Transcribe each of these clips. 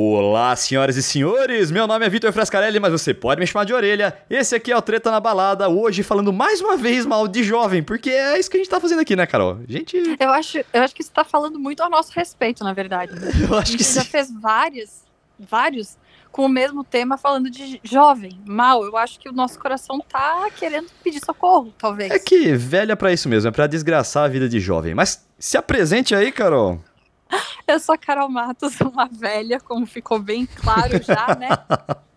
Olá, senhoras e senhores! Meu nome é Vitor Frascarelli, mas você pode me chamar de orelha. Esse aqui é o Treta na Balada, hoje falando mais uma vez mal de jovem, porque é isso que a gente tá fazendo aqui, né, Carol? Gente. Eu acho, eu acho que você tá falando muito ao nosso respeito, na verdade. Eu acho que a gente já fez várias, vários com o mesmo tema falando de jovem, mal. Eu acho que o nosso coração tá querendo pedir socorro, talvez. É que velha pra isso mesmo, é pra desgraçar a vida de jovem. Mas se apresente aí, Carol. Eu sou a Carol Matos, uma velha, como ficou bem claro já, né?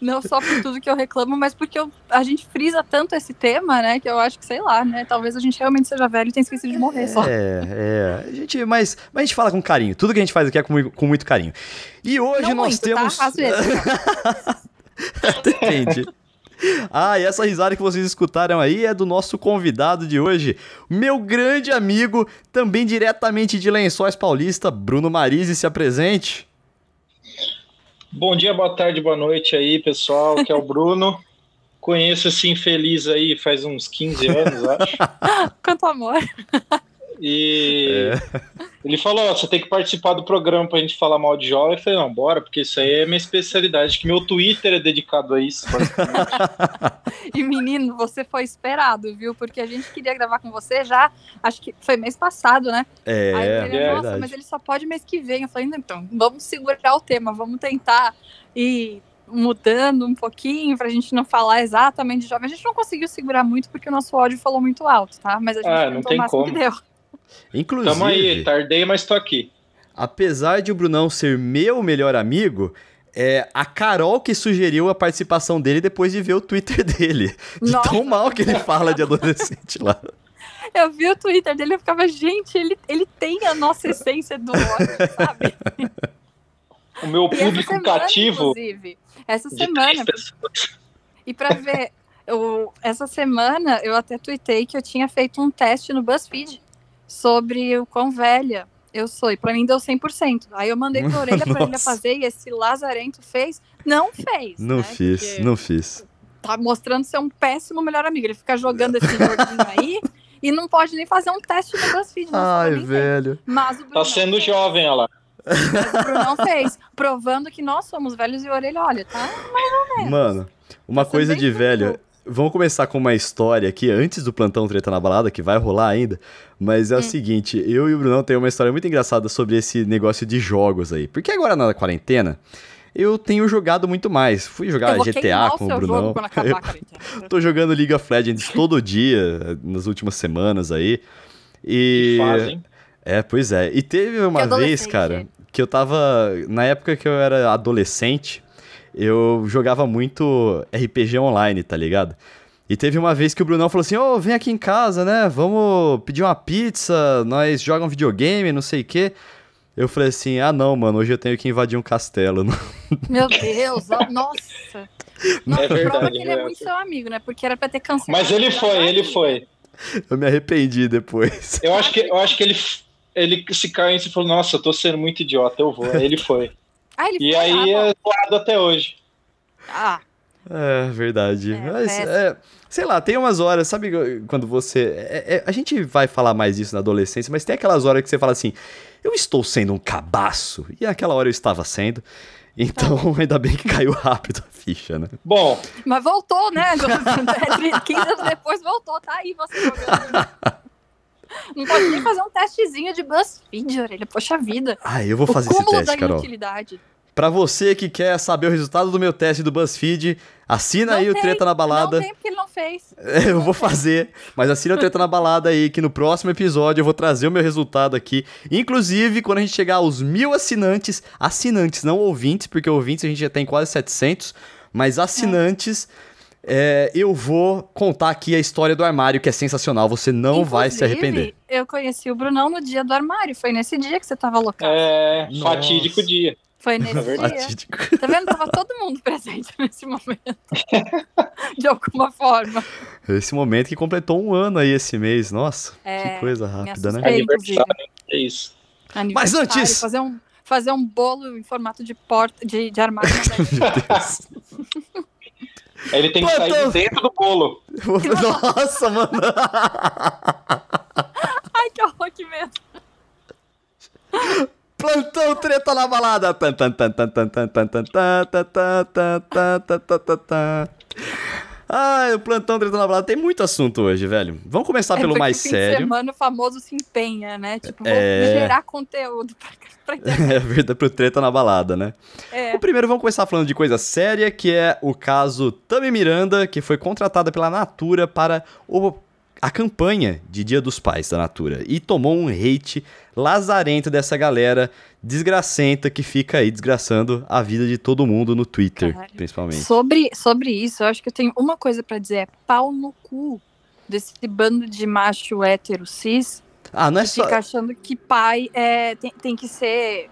Não só por tudo que eu reclamo, mas porque eu- a gente frisa tanto esse tema, né? Que eu acho que, sei lá, né? Talvez a gente realmente seja velho e tenha esquecido de morrer só. É, é. A gente, mas, mas a gente fala com carinho. Tudo que a gente faz aqui é com, com muito carinho. E hoje Não nós muito, temos. tá? Às vezes. Depende. Ah, e essa risada que vocês escutaram aí é do nosso convidado de hoje, meu grande amigo, também diretamente de Lençóis Paulista, Bruno Marise, se apresente. Bom dia, boa tarde, boa noite aí, pessoal. Aqui é o Bruno. Conheço esse infeliz aí faz uns 15 anos, acho. Quanto amor. E ele falou: ó, você tem que participar do programa pra gente falar mal de jovem. Eu falei: não, bora, porque isso aí é minha especialidade. Que meu Twitter é dedicado a isso. E menino, você foi esperado, viu? Porque a gente queria gravar com você já, acho que foi mês passado, né? É, Aí ele, é nossa, verdade. mas ele só pode mês que vem. Eu falei, "Não, então, vamos segurar o tema, vamos tentar ir mudando um pouquinho pra gente não falar exatamente de jovem. A gente não conseguiu segurar muito porque o nosso ódio falou muito alto, tá? Mas a gente Ah, não tem o máximo como. que deu. Inclusive, Tamo aí, tardei, mas tô aqui. apesar de o Brunão ser meu melhor amigo, é a Carol que sugeriu a participação dele depois de ver o Twitter dele. De Nossa. tão mal que ele fala de adolescente lá. Eu vi o Twitter dele e ficava, gente, ele, ele tem a nossa essência do ódio, sabe? O meu essa público semana, cativo inclusive, essa de semana. E pra ver, eu, essa semana eu até tuitei que eu tinha feito um teste no BuzzFeed sobre o quão velha eu sou. E pra mim deu 100%. Aí eu mandei pra orelha pra ele fazer e esse lazarento fez. Não fez. Não né? fiz, Porque não fiz. Tá mostrando ser um péssimo melhor amigo. Ele fica jogando esse joguinho aí e não pode nem fazer um teste no BuzzFeed. Não Ai, velho. Mas o Tá sendo fez. jovem, olha lá. Mas o Brunão fez. Provando que nós somos velhos e orelha, olha, tá? Mano, uma Tá coisa de velho. Vamos começar com uma história aqui, antes do plantão Treta na Balada, que vai rolar ainda. Mas é Hum. o seguinte, eu e o Brunão tem uma história muito engraçada sobre esse negócio de jogos aí. Porque agora na quarentena, eu tenho jogado muito mais. Fui jogar GTA com o Brunão. jogo quando acabar Eu tô jogando League of Legends todo dia, nas últimas semanas aí. E. Fazem. É, pois é. E teve uma vez, cara, que eu tava. Na época que eu era adolescente, eu jogava muito RPG online, tá ligado? E teve uma vez que o Brunão falou assim: Ô, vem aqui em casa, né? Vamos pedir uma pizza, nós jogamos videogame, não sei o quê. Eu falei assim: ah, não, mano, hoje eu tenho que invadir um castelo. Meu Deus, ó, nossa. Nossa, É verdade, prova que ele é é. muito seu amigo, né? Porque era pra ter cancelado. Mas ele foi, ele foi. Eu me arrependi depois. Eu acho que, eu acho que ele, ele se caiu e falou: Nossa, eu tô sendo muito idiota, eu vou. Aí ele foi. Ah, ele E foi. aí é zoado até hoje. Ah, É, verdade. É, Mas, é, sei lá, tem umas horas, sabe quando você. é- é- a gente vai falar mais disso na adolescência, mas tem aquelas horas que você fala assim: eu estou sendo um cabaço. E naquela hora eu estava sendo. Então, ainda bem que caiu rápido a ficha, né? Bom, mas voltou, né? 15 anos depois voltou, tá aí você jogando. Não pode nem fazer um testezinho de BuzzFeed, orelha. Poxa vida. Ah, eu vou o fazer esse teste, da Carol. inutilidade. Pra você que quer saber o resultado do meu teste do BuzzFeed, assina Não aí o tem, Treta na Balada. Não tem porque ele não fez. É, eu vou fazer, mas assina o Treta na Balada aí, que no próximo episódio eu vou trazer o meu resultado aqui. Inclusive, quando a gente chegar aos mil assinantes, assinantes, não ouvintes, porque ouvintes a gente já tem quase 700, mas assinantes, é, eu vou contar aqui a história do armário, que é sensacional, você não vai se Inclusive, arrepender. Eu conheci o Brunão no dia do armário. Foi nesse dia que você tava loucado. é Nossa. fatídico dia. Foi nesse É dia. Fatídico. Tá vendo? Tava todo mundo presente nesse momento. De alguma forma. Esse momento que completou um ano aí esse mês, nossa, É, que coisa rápida, né? Aniversário, é isso. Aniversário, antes- Fazer um, fazer um bolo em formato de porta, de, de armário. Meu ele tem que sair Plantão. de dentro do bolo. Nossa, mano. Ai, que horror, que medo. Plantão treta na balada. Ai, o plantão treta na balada. Tem muito assunto hoje, velho. Vamos começar é, pelo mais fim sério. De semana o famoso se empenha, né? Tipo, é... gerar conteúdo pra, pra É verdade, pro treta na balada, né? É. O primeiro vamos começar falando de coisa séria, que é o caso Tami Miranda, que foi contratada pela Natura para o a campanha de Dia dos Pais da Natura e tomou um hate lazarento dessa galera desgracenta que fica aí desgraçando a vida de todo mundo no Twitter, Caralho. principalmente. Sobre, sobre isso, eu acho que eu tenho uma coisa pra dizer: é pau no cu desse bando de macho hétero cis Ah, não é que só fica achando que pai é, tem, tem que ser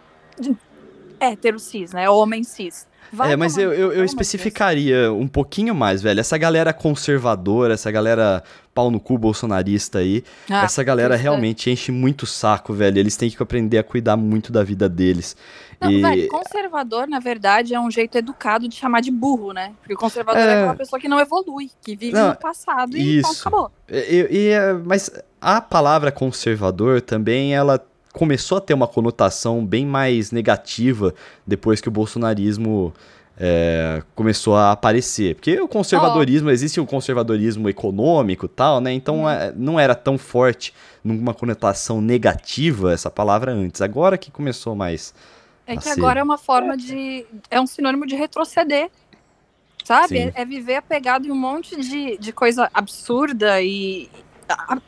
hétero cis, né? Homem cis. Vai É, mas tomar eu, eu, eu especificaria um pouquinho mais, velho. Essa galera conservadora, essa galera pau no cu bolsonarista aí, Deus. Ah, essa galera isso é- realmente enche muito o saco, velho. Eles têm que aprender a cuidar muito da vida deles. Não, e... velho, conservador, na verdade, é um jeito educado de chamar de burro, né? Porque o conservador é, É. aquela pessoa que não evolui, que vive Não, no passado e isso. acabou. E- e- é, mas a palavra conservador também, ela começou a ter uma conotação bem mais negativa depois que o bolsonarismo é, começou a aparecer. Porque o conservadorismo, existe o conservadorismo econômico e tal, né? Então é, não era tão forte numa conotação negativa essa palavra antes. Agora que começou mais. É que ser. agora é uma forma de. É um sinônimo de retroceder. Sabe? É, é viver apegado em um monte de, de coisa absurda e. a-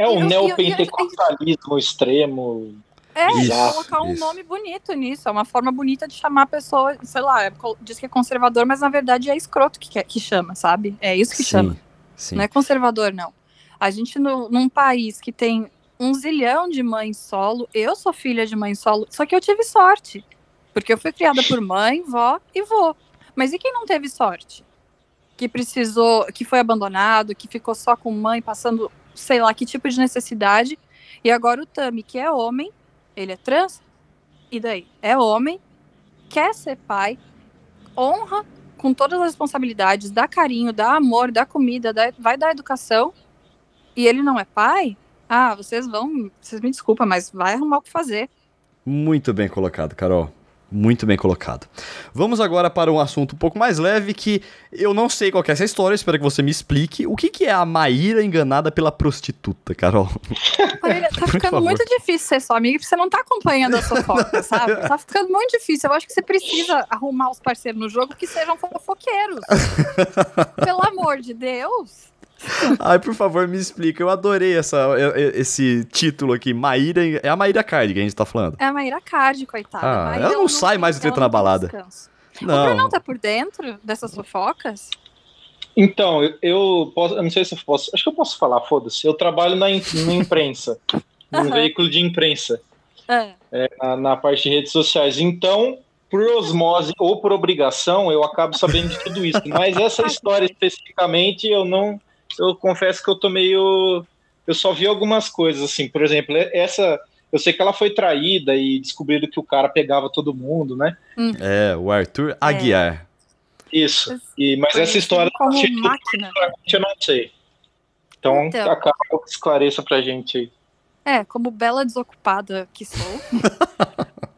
É E um neopentecostalismo extremo. É, Isso, colocar um isso. nome bonito nisso. É uma forma bonita de chamar a pessoa, sei lá, é diz que é conservador, mas na verdade é escroto que, quer- que chama, sabe? É isso que chama. sim. Não é conservador, não. A gente, no, num país que tem um zilhão de mães solo, eu sou filha de mãe solo, só que eu tive sorte. Porque eu fui criada por mãe, vó e vô. Mas e quem não teve sorte? Que precisou, que foi abandonado, que ficou só com mãe, passando, sei lá, que tipo de necessidade. E agora o Tami, que é homem, ele é trans, e daí? É homem, quer ser pai, honra com todas as responsabilidades, dá carinho, dá amor, dá comida, dá- vai dar educação, e ele não é pai, ah, vocês vão, vocês me desculpam, mas vai arrumar o que fazer. Muito bem colocado, Carol. Muito bem colocado. Vamos agora para um assunto um pouco mais leve que eu não sei qual é essa história, espero que você me explique. O que, que é a Maíra enganada pela prostituta, Carol? Olha, tá ficando favor. muito difícil ser sua amiga, porque você não tá acompanhando a fofoca, sabe? Tá ficando muito difícil. Eu acho que você precisa arrumar os parceiros no jogo que sejam fofoqueiros. Pelo amor de Deus. Ai, por favor, me explica. Eu adorei essa, esse título aqui. Maíra. É a Maíra Card que a gente tá falando. É a Maíra Card, coitada. Ah, Maíra, ela não sai mais do treta não na balada. descanso. O Não. Brunão tá por dentro dessas fofocas? Então, eu, eu posso, eu não sei se eu posso, acho que eu posso falar, foda-se. Eu trabalho na, na imprensa, num Aham. veículo de imprensa, Ah, na, na parte de redes sociais. Então, por osmose ou por obrigação, eu acabo sabendo de tudo isso. Mas essa história especificamente, eu não, eu confesso que eu tô meio, eu só vi algumas coisas assim. Por exemplo, essa, eu sei que ela foi traída e descobriram que o cara pegava todo mundo, né? É, o Arthur Aguiar. Isso. E, mas essa história como tipo, máquina. eu não sei. Então, Então. acaba que esclareça pra gente aí. É, como bela desocupada que sou.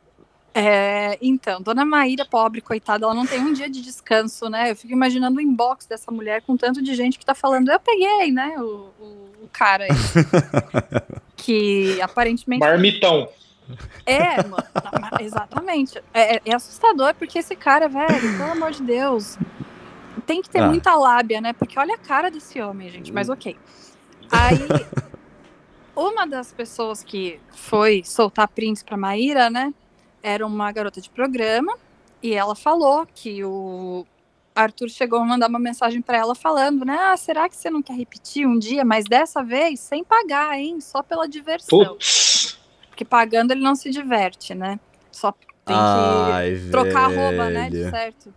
É, então, dona Maíra, pobre, coitada, ela não tem um dia de descanso, né? Eu fico imaginando o inbox dessa mulher com tanto de gente que tá falando, eu peguei, né? O, o, o cara aí. que aparentemente. Marmitão. É, mano, não, exatamente. É, é assustador porque esse cara, velho, pelo amor de Deus, tem que ter Ah. muita lábia, né? Porque olha a cara desse homem, gente, mas ok. Aí, uma das pessoas que foi soltar prints pra Maíra, né, era uma garota de programa, e ela falou que o Arthur chegou a mandar uma mensagem pra ela falando, né, ah, será que você não quer repetir um dia, mas dessa vez sem pagar, hein, só pela diversão. Putz. Porque pagando ele não se diverte, né? Só tem que Ai, trocar a roupa, né? De velho. certo.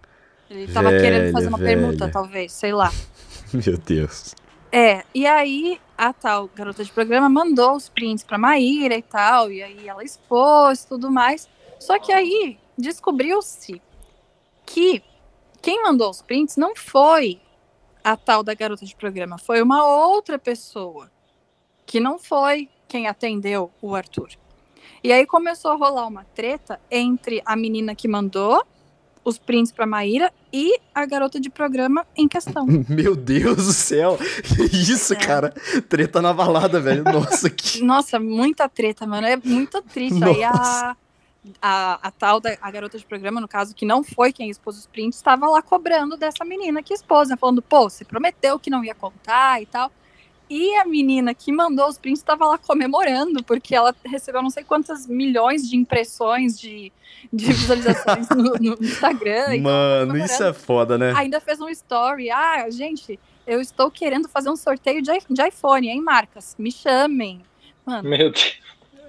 Ele tava querendo fazer uma Velho, permuta, velho. talvez, sei lá. Meu Deus. É, e aí a tal garota de programa mandou os prints pra Maíra e tal, e aí ela expôs tudo mais. Só que aí descobriu-se que quem mandou os prints não foi a tal da garota de programa, foi uma outra pessoa que não foi quem atendeu o Arthur. E aí começou a rolar uma treta entre a menina que mandou os prints pra Maíra e a garota de programa em questão. Meu Deus do céu. Que isso, É. cara? Treta na balada, velho. Nossa, que. Nossa, muita treta, mano. É muito triste. Aí a, a, a tal da a garota de programa, no caso, que não foi quem expôs os prints, estava lá cobrando dessa menina que expôs, né? Falando, pô, você prometeu que não ia contar e tal. E a menina que mandou os prints estava lá comemorando, porque ela recebeu não sei quantas milhões de impressões, de, de visualizações no, no Instagram. Mano, isso é foda, né? ainda fez um story. Ah, gente, eu estou querendo fazer um sorteio de, de iPhone, hein, marcas? Me chamem. Mano, Meu Deus.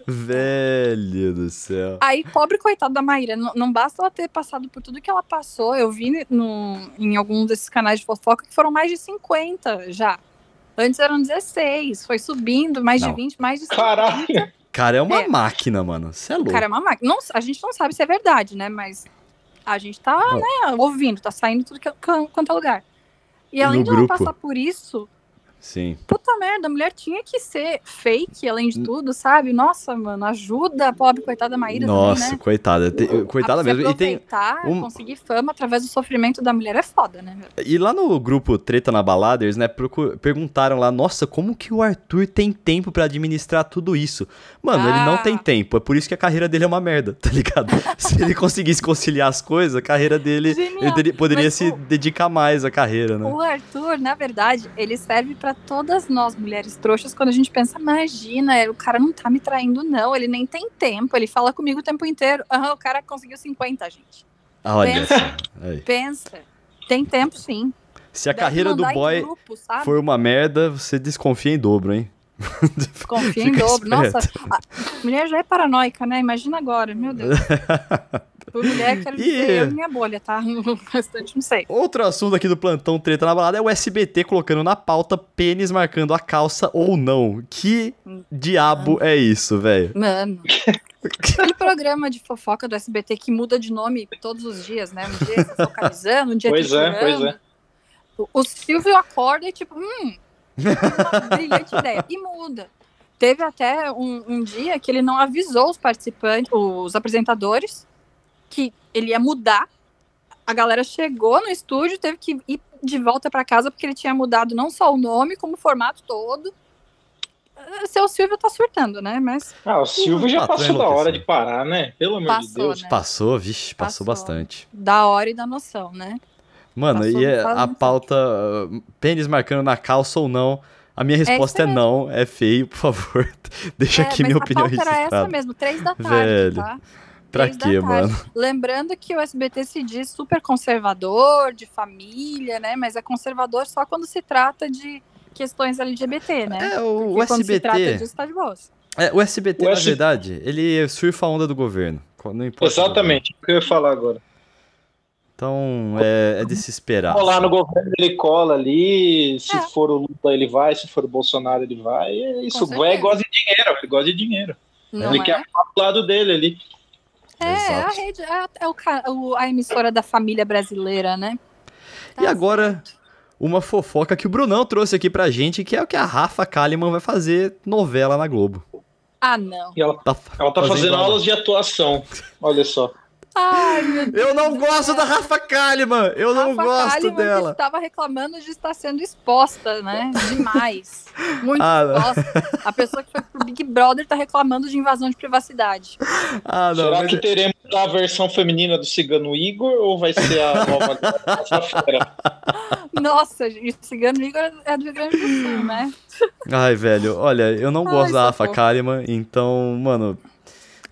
Velho do céu. aí, pobre coitada da Maíra, não, não basta ela ter passado por tudo que ela passou. Eu vi no, em algum desses canais de fofoca que foram mais de 50 já. Antes eram 16, foi subindo, mais Não. de 20, mais de 50. Caralho. Cara, é uma É. máquina, mano. Você é louco. Cara, é uma máquina. Não, a gente não sabe se é verdade, né? Mas a gente tá né, ouvindo, tá saindo tudo que, quanto é lugar. E além no de ela grupo? passar por isso, Sim. puta merda, a mulher tinha que ser fake, além de tudo, sabe? Nossa, mano, ajuda a pobre coitada Maíra Nossa, também, né? coitada. Coitada mesmo. E, tem, aproveitar, um- conseguir fama através do sofrimento da mulher é foda, né? e lá no grupo Treta na Baladers, né, procu- perguntaram lá, nossa, como que o Arthur tem tempo pra administrar tudo isso? Mano, ele não Ah. tem tempo, é por isso que a carreira dele é uma merda, tá ligado? Se ele conseguisse conciliar as coisas, a carreira dele, Genial. ele poderia Mas se o- dedicar mais à carreira, né? O Arthur, na verdade, ele serve pra todas nós mulheres trouxas quando a gente pensa, imagina, o cara não tá me traindo, não, ele nem tem tempo, ele fala comigo o tempo inteiro. O cara conseguiu 50, gente. Olha Pensa. Pensa. Tem tempo, sim. Se a Deve carreira do boy grupo, for uma merda, você desconfia em dobro, hein? Confia em dobro. Nossa, esperto. a mulher já é paranoica, né? Imagina agora, meu Deus. Por mulher, quero dizer, eu e minha bolha, tá? O restante, não sei. Outro assunto aqui do plantão treta na balada é o SBT colocando na pauta pênis marcando a calça ou não. Que diabo é isso, velho? Mano. Aquele programa de fofoca do SBT que muda de nome todos os dias, né? Um dia tá focalizando, um dia Pois é, pois é. O- O Silvio acorda e tipo, hum, uma brilhante ideia. E muda. Teve até um, um dia que ele não avisou os participantes, os apresentadores, que ele ia mudar. A galera chegou no estúdio, teve que ir de volta para casa porque ele tinha mudado não só o nome, como o formato todo. Ah, Seu Silvio tá surtando, né? Mas Ah, o Silvio já patrão passou da hora de parar, né? Pelo amor de Passou, Deus. né? Passou, vixe, passou, Passou. bastante. da hora e da noção, né? Mano, Passou, e é a pauta pênis marcando na calça ou não? A minha isso resposta é, mesmo. não, é feio, por favor. Deixa aqui É, minha mas opinião a pauta era essa registrada. mesmo, três da tarde, Velho, tá? Pra quê, mano? Lembrando que o SBT se diz super conservador, de família, né? Mas é conservador só quando se trata de questões LGBT, né? É, o, o Porque quando se trata SBT. disso, tá de boas. É, o SBT, O na S- verdade, ele surfa a onda do governo. Não importa. o Exatamente, o que eu ia falar agora. Então, é, é de se esperar. Colar no governo, ele cola ali. Se É. for o Lula, ele vai. Se for o Bolsonaro, ele vai. É isso. O velho gosta de dinheiro. Ele gosta de dinheiro. Não ele é? quer ficar do lado dele ali. É, é a Exato. rede, é, é o, a emissora da família brasileira, né? E agora, uma fofoca que o Brunão trouxe aqui pra gente, que é o que a Rafa Kalimann vai fazer novela na Globo. Ah, não. E ela, Tá ela tá fazendo aula. aulas de atuação. Olha só. Ai, meu Deus Eu não gosto céu. da Rafa Kalimann! Eu não Rafa gosto Kalimann dela! estava reclamando de estar sendo exposta, né? Demais. Muito Ah, não. exposta. A pessoa que foi pro Big Brother tá reclamando de invasão de privacidade. Ah, não, Será mas- que teremos a versão feminina do Cigano Igor ou vai ser a nova? Nossa, e o Cigano Igor é do Rio Grande do Sul, né? Ai, velho, olha, eu não Ai, gosto da Rafa. Kalimann, então, mano.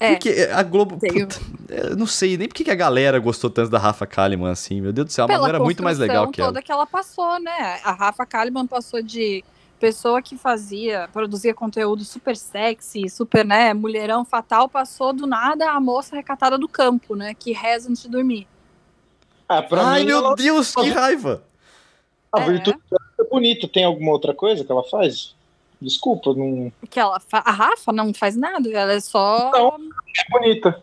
É. Porque a Globo. Puta, eu não sei nem por que a galera gostou tanto da Rafa Kalimann assim. Meu Deus do céu, a Manu era muito mais legal que ela. toda que ela passou, né? A Rafa Kalimann passou de pessoa que fazia, produzia conteúdo super sexy, super, né, mulherão fatal, passou do nada a moça recatada do campo, né, que reza antes de dormir. Ah, pra Ai, mim, meu ela- Deus, que raiva! a É. virtude é bonita. Tem alguma outra coisa que ela faz? Desculpa, não Que ela fa- a Rafa não faz nada, ela é só Não. é bonita.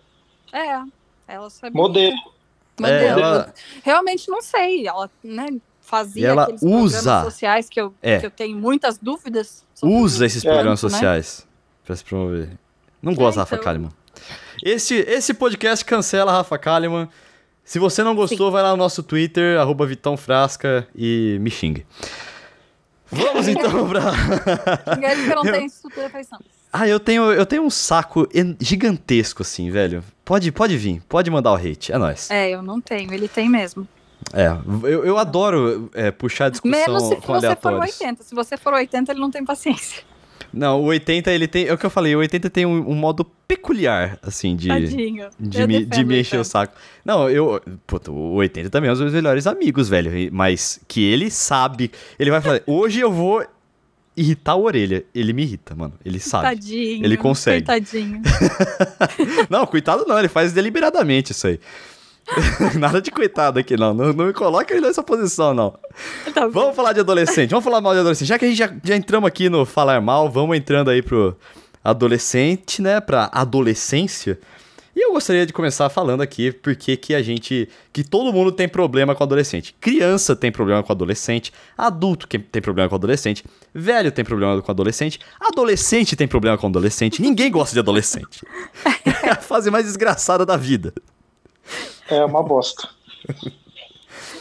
é, ela só é Modelo. Modelo. É, ela- Realmente não sei, ela, né, fazia E ela aqueles programas usa- sociais que eu, É. que eu tenho muitas dúvidas. sobre Usa esses É, programas né? sociais pra se promover. Não gosto da É, Rafa então. Kalimann. Esse, esse podcast cancela a Rafa Kalimann. Se você não gostou, vai lá no nosso Twitter, arroba Vitão Frasca e me xingue. Vamos então pra. Não Eu- tenho estrutura pra isso, não. Ah, eu tenho, eu tenho um saco gigantesco, assim, velho. Pode, pode vir, pode mandar o hate, é nóis. É, eu não tenho, ele tem mesmo. É, eu, eu adoro é, puxar discussão Menos se com você for aleatórios. 80. Se você for 80, ele não tem paciência. Não, o 80 ele tem. É o que eu falei, o 80 tem um, um modo peculiar, assim, de. Tadinho. De me, de me encher o 80. saco. Não, eu. Puta, o 80 também é um dos meus melhores amigos, velho. Mas que ele sabe. Ele vai falar, hoje eu vou irritar a orelha. Ele me irrita, mano. Ele sabe. Tadinho. Ele consegue. Coitadinho. Não, coitado não, ele faz deliberadamente isso aí. Nada de coitado aqui, não. Não, não me coloca ele nessa posição, não. Tá. Vamos falar de adolescente, vamos falar mal de adolescente. Já que a gente já, já entramos aqui no falar mal, vamos entrando aí pro adolescente, né? Pra adolescência. E eu gostaria de começar falando aqui porque que a gente. que todo mundo tem problema com adolescente. Criança tem problema com adolescente, adulto tem problema com adolescente, velho tem problema com adolescente, adolescente tem problema com adolescente. Ninguém gosta de adolescente. É a fase mais desgraçada da vida. É uma bosta.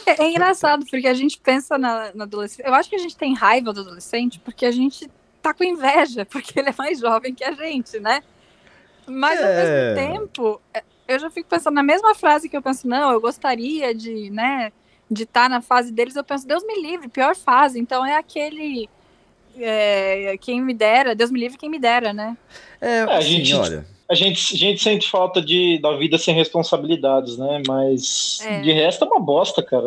É, é engraçado, porque a gente pensa na, na adolescência. Eu acho que a gente tem raiva do adolescente porque a gente tá com inveja, porque ele é mais jovem que a gente, né? Mas É. ao mesmo tempo, é, eu já fico pensando na mesma frase que eu penso, não, eu gostaria de, né, de estar na fase deles, eu penso, Deus me livre, pior fase. Então é aquele. É, quem me dera, Deus me livre quem me dera, né? É, a assim, gente- olha. A gente, a gente sente falta de, da vida sem responsabilidades, né? Mas É. de resto é uma bosta, cara.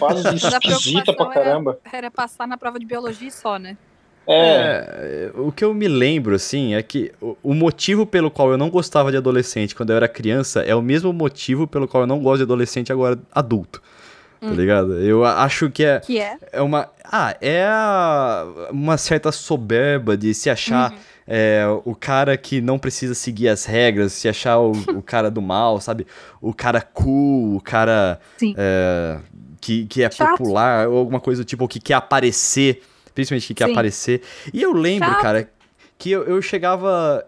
Mas a esquisita pra caramba. Era passar na prova de biologia só, né? É, É, o que eu me lembro, assim, é que o, o motivo pelo qual eu não gostava de adolescente quando eu era criança é o mesmo motivo pelo qual eu não gosto de adolescente agora adulto. Tá ligado? Eu acho que é, Que é. é uma. Ah, é uma certa soberba de se achar Uhum. é, o cara que não precisa seguir as regras, se achar o, o cara do mal, sabe? O cara cool, o cara é, que, que é Chato. popular, ou alguma coisa do tipo, ou que quer aparecer, principalmente que quer Sim. aparecer. E eu lembro, Chato. cara, que eu, eu chegava.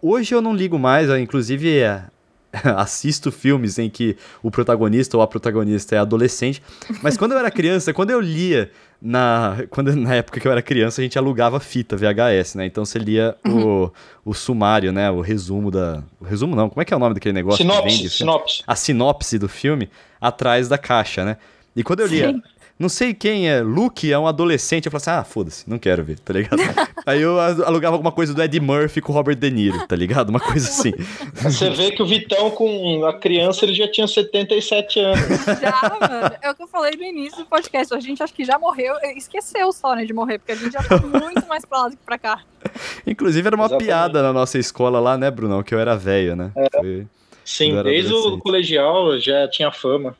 Hoje eu não ligo mais, inclusive é, assisto filmes em que o protagonista ou a protagonista é adolescente. Mas quando eu era criança, quando eu lia. Na, quando, na época que eu era criança, a gente alugava fita VHS, né? Então você lia Uhum. o, o sumário, né? O resumo da. O resumo não, como é que é o nome daquele negócio sinopse, vende? filme? sinopse. a sinopse do filme atrás da caixa, né? E quando eu lia, Sim. Não sei quem é, Luke é um adolescente, eu falei assim, ah, foda-se, não quero ver, tá ligado? Aí eu alugava alguma coisa do Ed Murphy com o Robert De Niro, tá ligado? Uma coisa assim. Você vê que o Vitão, com a criança, ele já tinha 77 anos. Já, mano. É o que eu falei no início do podcast. A gente acho que já morreu, esqueceu só, né, de morrer, porque a gente já tá muito mais pra lá do que pra cá. Inclusive era uma Exatamente. piada na nossa escola lá, né, Brunão? Que eu era velho, né? Foi- Sim, desde o colegial já tinha fama.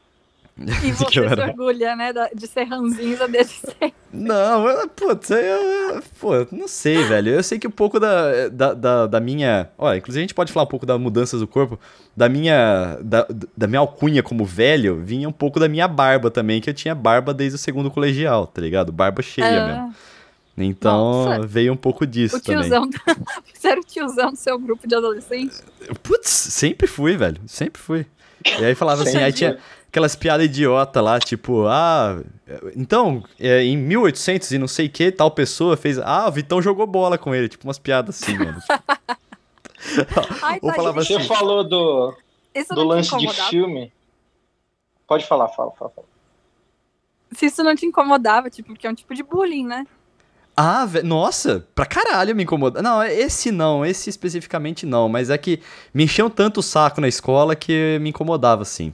E você se era- orgulha, né, de ser ranzinza sempre. Não, eu, putz, eu, eu- pô, não sei, velho. Eu sei que um pouco da, da, da, da minha. Olha, inclusive a gente pode falar um pouco das mudanças do corpo. Da minha. Da, da minha alcunha como velho, vinha um pouco da minha barba também, que eu tinha barba desde o segundo colegial, tá ligado? Barba cheia mesmo. Ah, Então Nossa. veio um pouco disso o também. tiozão. Você era o tiozão do seu grupo de adolescentes? Putz, sempre fui, velho. Sempre fui. E aí falava assim, aí tinha. Aquelas piadas idiota lá, tipo, ah, então, é, em 1800 e não sei que, tal pessoa fez, ah, o Vitão jogou bola com ele, tipo umas piadas assim, mano. Ai, Ou tá, falava assim, Você falou do, isso do lance de filme. Pode falar, fala, fala. fala. Se isso não te incomodava, tipo, porque é um tipo de bullying, né? Ah, ve- nossa, pra caralho me incomoda. Não, esse não, esse especificamente não, mas é que me encheu tanto o saco na escola que me incomodava, assim.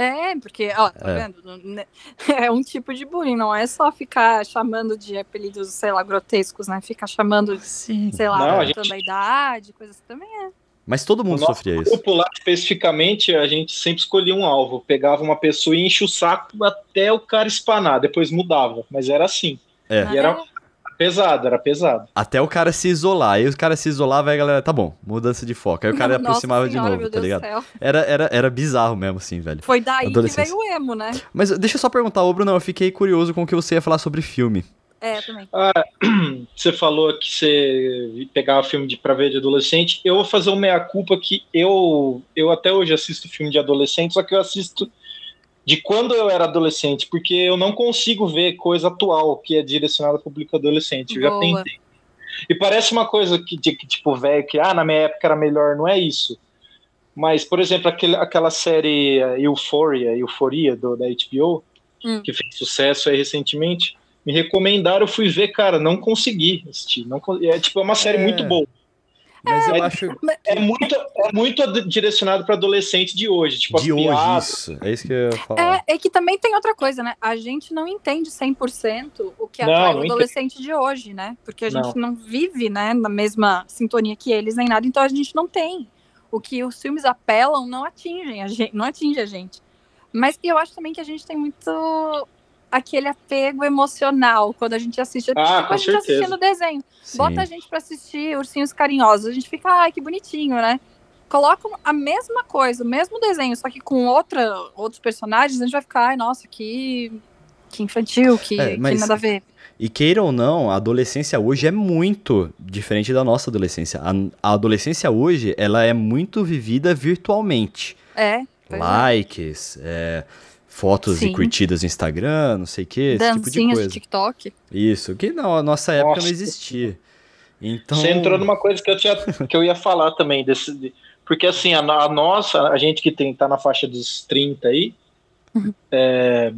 É, porque, ó, tá É. vendo? Né? É um tipo de bullying, não é só ficar chamando de apelidos, sei lá, grotescos, né? Ficar chamando, Sim. sei lá, Não, gente- a idade, coisas assim também é. Mas todo mundo O nosso sofria isso. grupo lá, especificamente, a gente sempre escolhia um alvo. Pegava uma pessoa e enchia o saco até o cara espanar. Depois mudava. Mas era assim. É. E era pesado, era pesado. Até o cara se isolar. Aí o cara se isolava e a galera, tá bom, mudança de foco. Aí o cara Nossa aproximava senhora, de meu novo, tá ligado? céu. Era, era, era bizarro mesmo, assim, velho. Foi daí que veio o emo, né? Mas deixa eu só perguntar, ô Bruno, eu fiquei curioso com o que você ia falar sobre filme. É, também. Ah, você falou que você pegava filme de, pra ver de adolescente. Eu vou fazer uma meia-culpa que eu, eu até hoje assisto filme de adolescente, só que eu assisto de quando eu era adolescente, porque eu não consigo ver coisa atual que é direcionada ao público adolescente. Eu já Boa. tentei. E parece uma coisa que, de- que, tipo, velho, que ah, na minha época era melhor, não é isso. Mas, por exemplo, aquele, aquela série eh, Euphoria, Euforia do, da HBO, Hum. que fez sucesso aí recentemente, me recomendaram, eu fui ver, cara, não consegui assistir. Não, é tipo, é uma série É. muito boa. Mas eu É, acho É muito, é muito ad- direcionado para adolescente de hoje. Tipo, de hoje piadas. isso. É isso que eu ia falar. É, é que também tem outra coisa, né? A gente não entende 100% o que Não, atrai não o adolescente de hoje, né? Porque a gente não. vive, né, na mesma sintonia que eles, nem nada, então a gente não tem. O que os filmes apelam não atingem a gente, não atinge a gente. Mas eu acho também que a gente tem muito aquele apego emocional quando a gente assiste. Ah, tipo, a gente certeza. assistindo desenho. Sim. Bota a gente pra assistir Ursinhos Carinhosos. A gente fica, ai, que bonitinho, né? Colocam a mesma coisa, o mesmo desenho, só que com outra, outros personagens, a gente vai ficar, ai, nossa, que, que infantil, que, É, que mas- nada a ver. E queira ou não, a adolescência hoje é muito diferente da nossa adolescência. A, a adolescência hoje, ela é muito vivida virtualmente. É. é. Likes, é, fotos e Sim. curtidas no Instagram, não sei o que, esse tipo de Dancinhas de coisa. TikTok. Isso, que na nossa época Nossa. não existia. Então, Você entrou numa coisa que eu, tinha, que eu ia falar também. Desse, de- porque assim, a, a nossa, a gente que tem, tá na faixa dos 30 aí, Uhum. é,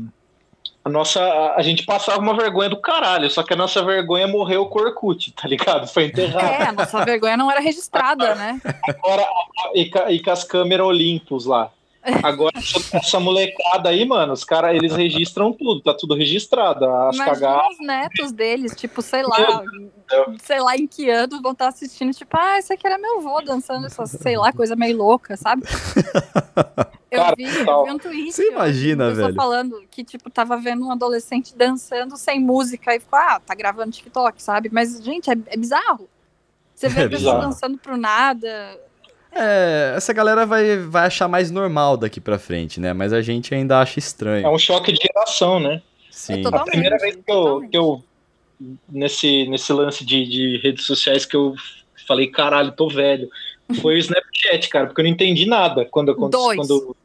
a nossa, a, a gente passava uma vergonha do caralho, só que a nossa vergonha morreu com o Orkut, tá ligado? Foi enterrado. É, a nossa vergonha não era registrada, né? Agora, e, e com as câmeras Olympus lá. Agora, essa, molecada aí, mano, os caras, eles registram tudo, tá tudo registrado. As cagadas. os netos deles, tipo, sei lá, sei lá em que ano vão estar assistindo, tipo, ah, esse aqui era meu avô dançando essa, sei lá, coisa meio louca, sabe? Eu Cara, vi, eu vi um tweet. Você imagina, velho? falando que, tipo, tava vendo um adolescente dançando sem música e ficou, ah, tá gravando TikTok, sabe? Mas, gente, é, é bizarro. Você vê É a pessoa bizarro. dançando pro nada. É, essa galera vai, vai achar mais normal daqui pra frente, né? Mas a gente ainda acha estranho. É um choque de geração, né? Sim. É A primeira vez que eu, que eu nesse, nesse lance de, de redes sociais que eu falei, caralho, tô velho, foi o Snapchat, cara, porque eu não entendi nada quando, quando, Dois. quando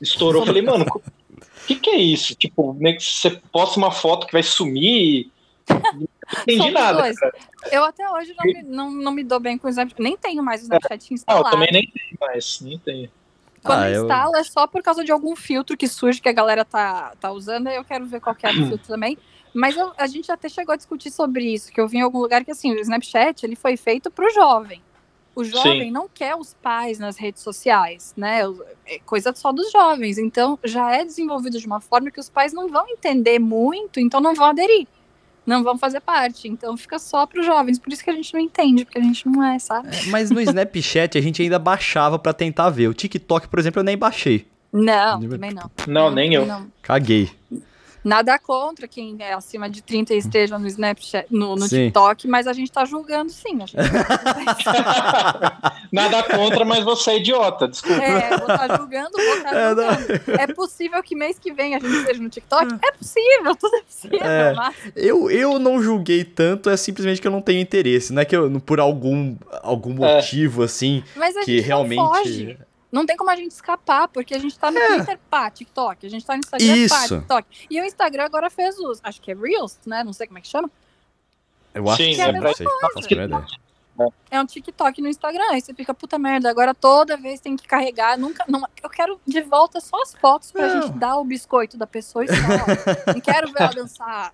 estourou. Eu falei, mano, o que, que é isso? Tipo, você posta uma foto que vai sumir. Não entendi Somos nada. dois. cara. Eu até hoje não me, não, não me dou bem com o Snapchat. Nem tenho mais o Snapchat Não, eu instalado. também nem tenho mais, nem tenho. Quando Ah, eu eu- instalo é só por causa de algum filtro que surge que a galera tá, tá usando, aí eu quero ver qual que é o filtro também. Mas eu- a gente até chegou a discutir sobre isso, que eu vi em algum lugar que assim, o Snapchat ele foi feito pro jovem. O jovem Sim. não quer os pais nas redes sociais, né? O- É coisa só dos jovens. Então já é desenvolvido de uma forma que os pais não vão entender muito, então não vão aderir. Não vão fazer parte. Então fica só para os jovens. Por isso que a gente não entende, porque a gente não é, sabe? É, Mas no Snapchat a gente ainda baixava pra tentar ver. O TikTok, por exemplo, eu nem baixei. Não, também não. Não, nem eu. Não. Caguei. Nada contra quem é acima de 30 e esteja no Snapchat, no, no. TikTok, mas a gente tá julgando sim. A gente... Nada contra, mas você é idiota, desculpa. É, vou estar julgando, vou estar É, julgando. É possível que mês que vem a gente esteja no TikTok? É possível, tudo é possível. É. mas- Eu, eu não julguei tanto, é simplesmente que eu não tenho interesse. Não é que eu, por algum, algum É. motivo, assim, Mas a que gente realmente. Não tem como a gente escapar, porque a gente tá no Twitter, pá, TikTok. A gente tá no Instagram, pá, Isso. TikTok. E o Instagram agora fez os, acho que é Reels, né? Não sei como é que chama. Eu acho Sim, que é sim, a mesma. É um TikTok no Instagram. Aí você fica, puta merda, agora toda vez tem que carregar. Nunca, não, eu quero de volta só as fotos pra Não. gente dar o biscoito da pessoa e só. não quero ver ela dançar,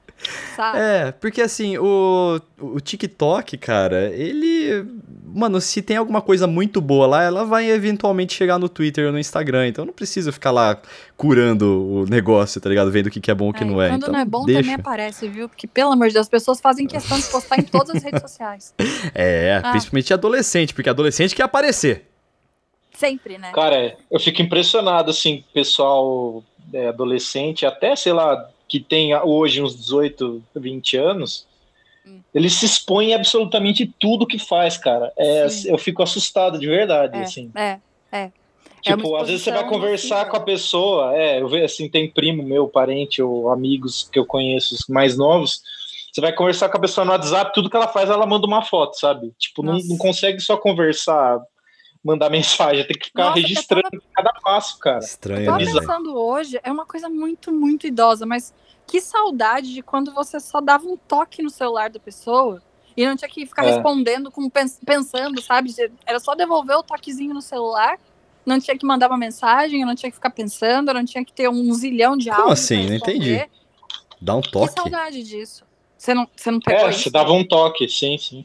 sabe? É, porque assim, o, o TikTok, cara, ele. Mano, se tem alguma coisa muito boa lá, ela vai eventualmente chegar no Twitter ou no Instagram. Então eu não preciso ficar lá curando o negócio, tá ligado? Vendo o que, que é bom e o que não é. Quando então, não é bom, deixa. também aparece, viu? Porque, pelo amor de Deus, as pessoas fazem questão de postar em todas as redes sociais. É, Ah. principalmente adolescente, porque adolescente quer aparecer. Sempre, né? Cara, eu fico impressionado, assim, pessoal é, adolescente, até, sei lá, que tem hoje uns 18, 20 anos. Ele se expõe em absolutamente tudo que faz, cara. É, Sim. eu fico assustado de verdade, É, assim. é, é. Tipo, uma às vezes você vai exposição conversar nociva. com a pessoa, é, eu vejo assim, tem primo meu, parente ou amigos que eu conheço mais novos, Você vai conversar com a pessoa no WhatsApp, tudo que ela faz, ela manda uma foto, sabe? Tipo, não, não consegue só conversar, mandar mensagem, tem que ficar Nossa, registrando cada passo, cara. Estranho, Eu tava né? pensando hoje, é uma coisa muito, muito idosa, mas que saudade de quando você só dava um toque no celular da pessoa e não tinha que ficar É. respondendo com pens- pensando, sabe? Era só devolver o toquezinho no celular, não tinha que mandar uma mensagem, eu não tinha que ficar pensando, eu não tinha que ter um zilhão de Como áudios assim? pra Não entendi. Dá um Que toque. saudade disso. Você não, você não pegou É, isso? você dava um toque, sim, sim.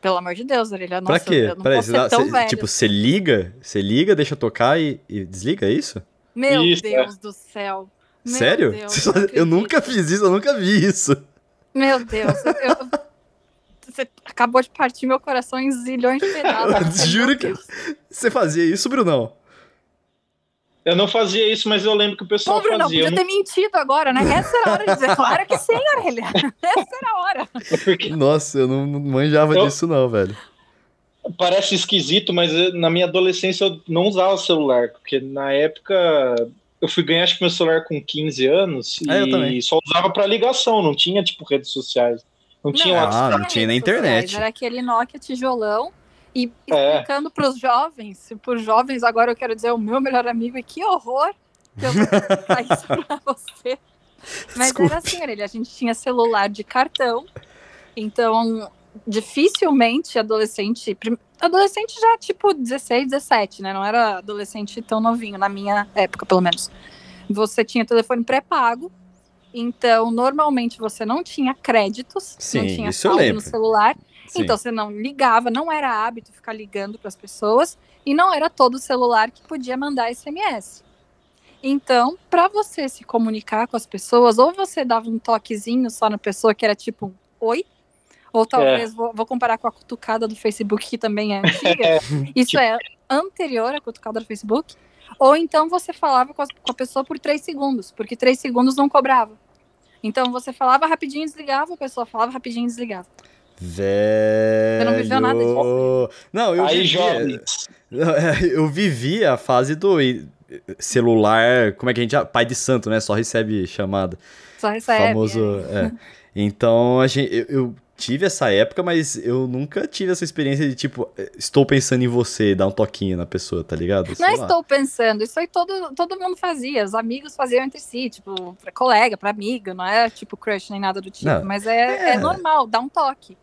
Pelo amor de Deus, Orelha. Pra Nossa, quê? eu não Peraí, tipo, você liga, você liga, deixa tocar e, e desliga, é isso? Meu Isso, é. Deus do céu. Meu Sério? Deus, só- eu nunca fiz isso, eu nunca vi isso. Meu Deus, eu- você acabou de partir meu coração em zilhões de pedaços. Juro que-. Você fazia isso, Brunão? Eu não fazia isso, mas eu lembro que o pessoal Pô, Bruno, fazia. podia Eu ter mentido agora, né? Essa era a hora de dizer. Claro que sim, Orelha. Essa era a hora. não- porque Nossa, eu não manjava Eu- disso não, velho. parece esquisito, mas eu- na minha adolescência eu não usava celular, porque na época eu fui ganhar acho que meu celular com 15 anos É, eu também. e só usava para ligação, não tinha tipo redes sociais. Não, tinha Ah, WhatsApp. não tinha na sociais, internet. Era aquele Nokia tijolão. E É. explicando pros jovens, por jovens, agora eu quero dizer o meu melhor amigo, e que horror que eu vou explicar isso pra você. Mas Desculpe. era assim, Orelha, a gente tinha celular de cartão, então dificilmente adolescente. Adolescente já tipo 16, 17, né? Não era adolescente tão novinho, na minha época, pelo menos. Você tinha telefone pré-pago, então normalmente você não tinha créditos, Sim, não tinha saldo no celular. Sim. Então você não ligava, não era hábito ficar ligando para as pessoas e não era todo celular que podia mandar SMS. Então, para você se comunicar com as pessoas, ou você dava um toquezinho só na pessoa que era tipo um oi, ou talvez vou, vou comparar com a cutucada do Facebook que também é antiga. Isso é anterior à cutucada do Facebook. Ou então você falava com a, com a pessoa por três segundos, porque três segundos não cobrava. Então você falava rapidinho, desligava, a pessoa falava rapidinho, desligava. Velho. não viveu nada disso, Não, eu Aí vivia, jovens. eu vivia a fase do celular, como é que a gente, pai de santo, né? Só recebe chamada. Só recebe. famoso, é. Então, a gente, eu, eu tive essa época, mas eu nunca tive essa experiência de tipo, estou pensando em você, dar um toquinho na pessoa, tá ligado? Sei Não lá. estou pensando, isso aí todo, todo mundo fazia, os amigos faziam entre si, tipo, pra colega, pra amigo, não é tipo crush nem nada do tipo, Não, mas é, é. é. normal, dá um toque.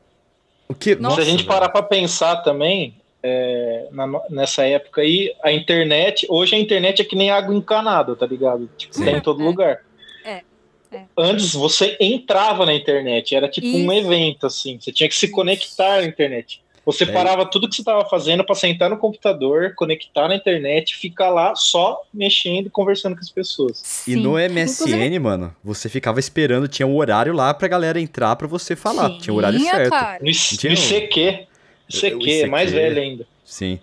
O que? Nossa, Se a gente parar para pensar também, é, na nessa época aí, a internet, hoje a internet é que nem água encanada, tá ligado? Tipo, Sim. tem em todo É. lugar. É. Antes você entrava na internet, era tipo um Isso. evento, assim. Você tinha que se Isso. conectar na internet. Você É. parava tudo que você estava fazendo para sentar no computador, conectar na internet, ficar lá só mexendo e conversando com as pessoas. E Sim. no MSN, Inclusive- mano, você ficava esperando, tinha um horário lá pra galera entrar pra você falar. Tinha o horário certo. Cara. No, Tinha no um- ICQ. ICQ, mais ICQ. velho ainda. Sim.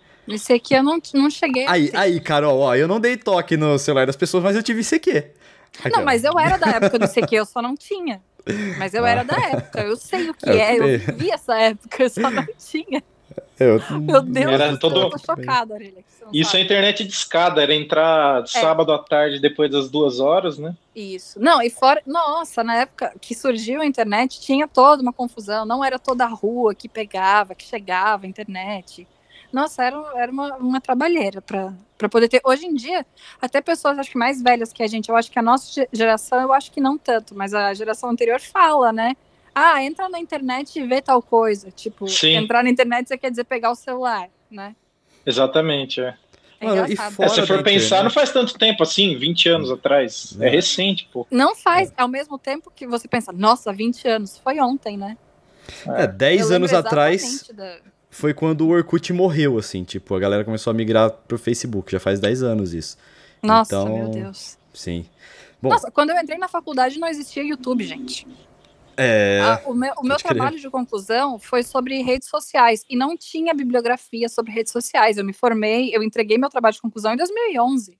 Aqui eu não, não cheguei Aí, aí, Carol, ó, eu não dei toque no celular das pessoas, mas eu tive ICQ. Não, mas eu era da época do CQ, eu só não tinha. Mas eu Ah. era da época, eu sei o que Eu é, eu também. vivi essa época, eu só não tinha. Eu, Meu Deus, Era eu todo- tô chocada, não Isso é sabe. internet de escada, era entrar sábado à tarde depois das duas horas, né? Isso. Não, e fora. Nossa, na época que surgiu a internet, tinha toda uma confusão. Não era toda a rua que pegava, que chegava a internet. Nossa, era, era uma, uma trabalheira para poder ter. Hoje em dia, até pessoas acho que mais velhas que a gente, eu acho que a nossa ge- geração, eu acho que não tanto, mas a geração anterior fala, né? Ah, entra na internet e vê tal coisa. Tipo, Sim. entrar na internet você quer dizer pegar o celular, né? Exatamente, é. É Mano, É, se for pensar, internet. não faz tanto tempo assim, 20 anos atrás. É É. recente, pô. Não faz, ao mesmo tempo que você pensa, nossa, 20 anos, foi ontem, né? É, 10 Eu lembro anos atrás da- foi quando o Orkut morreu, assim, tipo, a galera começou a migrar pro Facebook, já faz 10 anos isso. Nossa, Então, meu Deus. Sim. Bom, Nossa, quando eu entrei na faculdade não existia YouTube, gente. é... Ah, o meu, o meu pode crer. trabalho de conclusão foi sobre redes sociais e não tinha bibliografia sobre redes sociais. Eu me formei, eu entreguei meu trabalho de conclusão em 2011.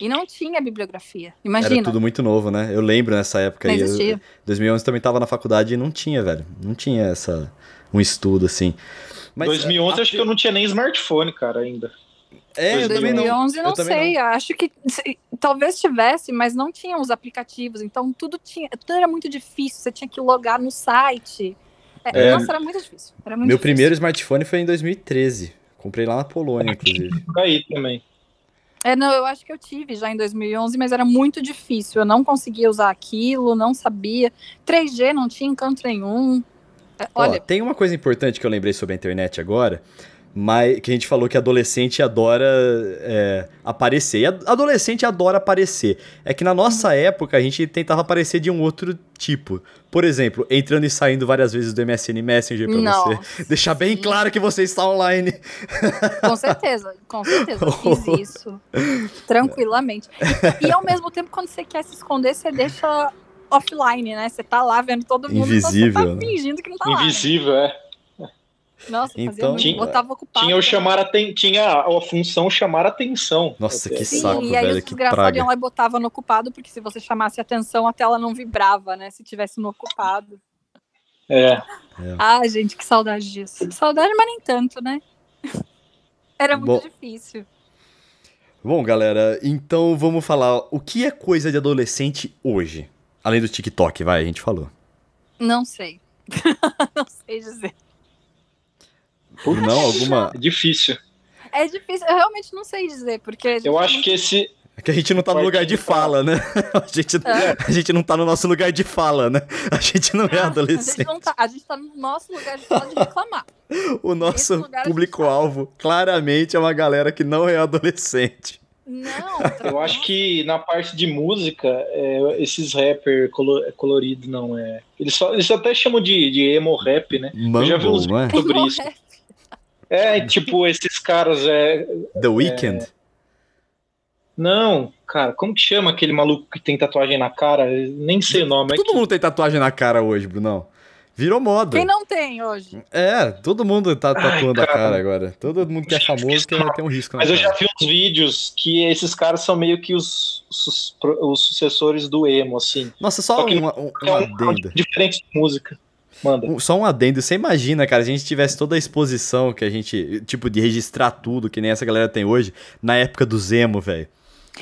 E não tinha bibliografia. Era Imagina. tudo muito novo, né? Eu lembro nessa época Não aí. eu- existia. 2011 também tava na faculdade e não tinha, velho. Não tinha essa um estudo assim. Mas 2011 a- acho que eu não tinha nem smartphone, cara, ainda. É, eu também não. 2011 não, também sei, acho que se- talvez tivesse, mas não tinham os aplicativos, então tudo tinha, tudo era muito difícil, você tinha que logar no site. É, É. Nossa, era muito difícil. Era muito Meu difícil. primeiro smartphone foi em 2013. Comprei lá na Polônia, inclusive. Aí também. É, não, eu acho que eu tive já em 2011, mas era muito difícil. Eu não conseguia usar aquilo, não sabia. 3G não tinha encanto nenhum. É, Ó, Olha, tem uma coisa importante que eu lembrei sobre a internet agora, mas que a gente falou que adolescente adora é, aparecer. E adolescente adora aparecer. É que na nossa época a gente tentava aparecer de um outro tipo. Por exemplo, entrando e saindo várias vezes do MSN Messenger pra Nossa, você. Deixar bem sim. claro que você está online. com certeza, com certeza. Eu fiz isso tranquilamente. E, e ao mesmo tempo, quando você quer se esconder, você deixa offline, né? Você tá lá vendo todo mundo, Invisível, então você né? tá fingindo que não tá lá. né? Invisível, é. Nossa, fazia Então- muito. Tinha- botava ocupado. Tinha o né? chamar aten... tinha a função chamar atenção. Nossa, que Sim, saco, e aí velho, os que praga. iam lá e botavam no ocupado, porque se você chamasse atenção, a tela não vibrava, né? Se tivesse no ocupado. É. Ah, gente, que saudade disso. Saudade, mas nem tanto, né? Era muito Bom. difícil. Bom, galera, então vamos falar o que é coisa de adolescente hoje. Além do TikTok, vai, a gente falou. Não sei. não sei dizer. Não, alguma. É difícil. É difícil, eu realmente não sei dizer, porque. Eu acho que esse. É que a gente não tá no lugar de fala, né? A gente, É. a gente não tá no nosso lugar de fala, né? A gente não é A gente, adolescente. não tá, a gente tá no nosso lugar de fala de reclamar. O nosso público-alvo claramente é uma galera que não é adolescente. Não. Eu acho que na parte de música, é, esses rapper colo- colorido não é. Eles só, eles até chamam de, de emo rap, né? já vi uns é? sobre isso. É, tipo, esses caras é. The Weeknd. Não, cara, como que chama aquele maluco que tem tatuagem na cara? Nem sei o nome. É Todo que- mundo tem tatuagem na cara hoje, Brunão. Virou moda. Quem não tem hoje? É, todo mundo tá tatuando a cara. cara agora. Todo mundo que é famoso quer ter um risco na Mas eu já cara. vi uns vídeos que esses caras são meio que os, os, os sucessores do emo, assim. Nossa, só Só que um, um, É um adendo. diferente de música. Manda. Só um adendo, você imagina, cara, se a gente tivesse toda a exposição que a gente, tipo, de registrar tudo, que nem essa galera tem hoje, na época do Zemo, velho.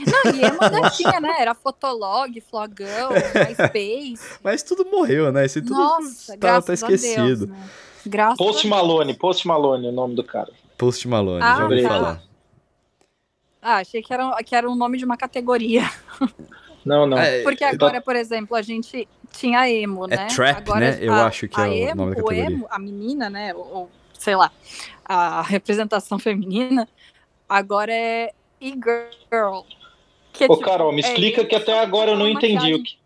Não, e emo ainda tinha, né? Era Fotolog, Flogão, MySpace. Mas tudo morreu, né? Isso tudo Nossa, tá, graças tá a esquecido. Deus, né? Graças Post a Malone, Post Malone é o nome do cara. Post Malone, Ah, já ouvi tá. falar. Ah, achei que era, que era o nome de uma categoria. Não, não. É, Porque agora, por exemplo, a gente tinha emo, É né? trap, agora, né? Eu a- acho que é o emo, nome da o categoria. emo, a menina, né? Ou, ou, sei lá, a representação feminina, agora é e-girl. Que é Ô, tipo, Carol, me é explica que até agora eu não entendi o que.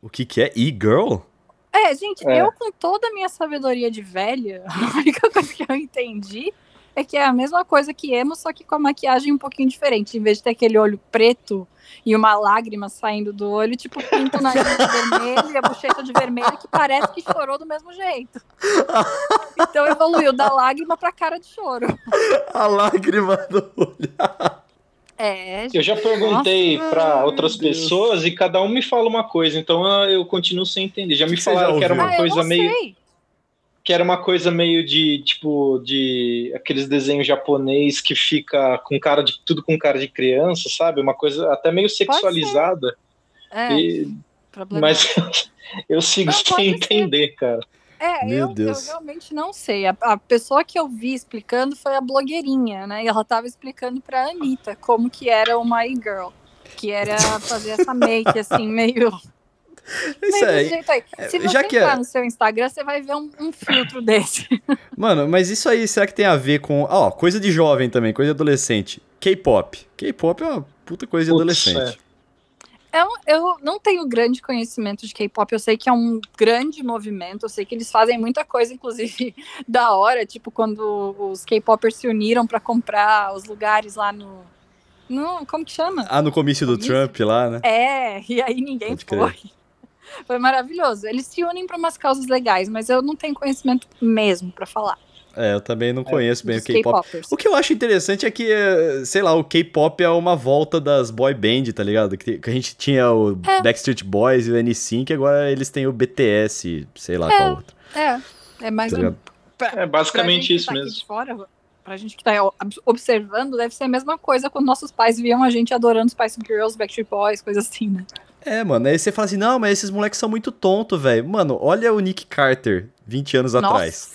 O que que é e-girl? É, gente, É. eu com toda a minha sabedoria de velha, a única coisa que eu entendi é que é a mesma coisa que emo, só que com a maquiagem um pouquinho diferente. Em vez de ter aquele olho preto e uma lágrima saindo do olho, tipo, pinta o nariz de vermelho e a bochecha de vermelho, que parece que chorou do mesmo jeito. Então evoluiu da lágrima pra cara de choro. A lágrima do olho. É. Eu já perguntei ai, outras Deus. pessoas e cada um me fala uma coisa, então eu, eu continuo sem entender. Já me que você já falaram que era uma ah, eu coisa não meio sei. que era uma coisa meio de tipo de aqueles desenhos japonês que fica com cara de tudo com cara de criança, sabe? Uma coisa até meio sexualizada. É, E- mas eu sigo Não, sem ser. entender, cara. É, Meu eu, eu Deus. realmente não sei. A, a pessoa que eu vi explicando foi a blogueirinha, né? E ela tava explicando pra Anitta como que era uma e-girl. Que era fazer essa make, assim, meio. Isso aí. aí. Se você já que entrar é- no seu Instagram, você vai ver um, um filtro desse. Mano, mas isso aí, será que tem a ver com. Ó, coisa de jovem também, coisa de adolescente. K-pop. K-pop é uma puta coisa de Putz, adolescente. Eu, eu não tenho grande conhecimento de K-pop. Eu sei que é um grande movimento. Eu sei que eles fazem muita coisa, inclusive da hora. Tipo, quando os K-popers se uniram pra comprar os lugares lá no. no como que chama? Ah, no comício do Comício? Trump lá, né? É, e aí ninguém Pode foi. Foi maravilhoso. Eles se unem para umas causas legais, mas eu não tenho conhecimento mesmo pra falar. É, eu também não conheço bem o K-pop. O que eu acho interessante é que, eh, sei lá, o K-pop é uma volta das boy band, tá ligado? Que, que a gente tinha o É. Backstreet Boys e o NSYNC, agora eles têm o BTS, sei lá É. qual outro. É, é mais Tá um. pra- É basicamente isso tá mesmo. fora, pra gente que tá observando, deve ser a mesma coisa quando nossos pais viam a gente adorando Spice Girls, Backstreet Boys, coisa assim, né? É, mano, aí você fala assim, não, mas esses moleques são muito tontos, velho. Mano, olha o Nick Carter 20 anos Nossa. atrás.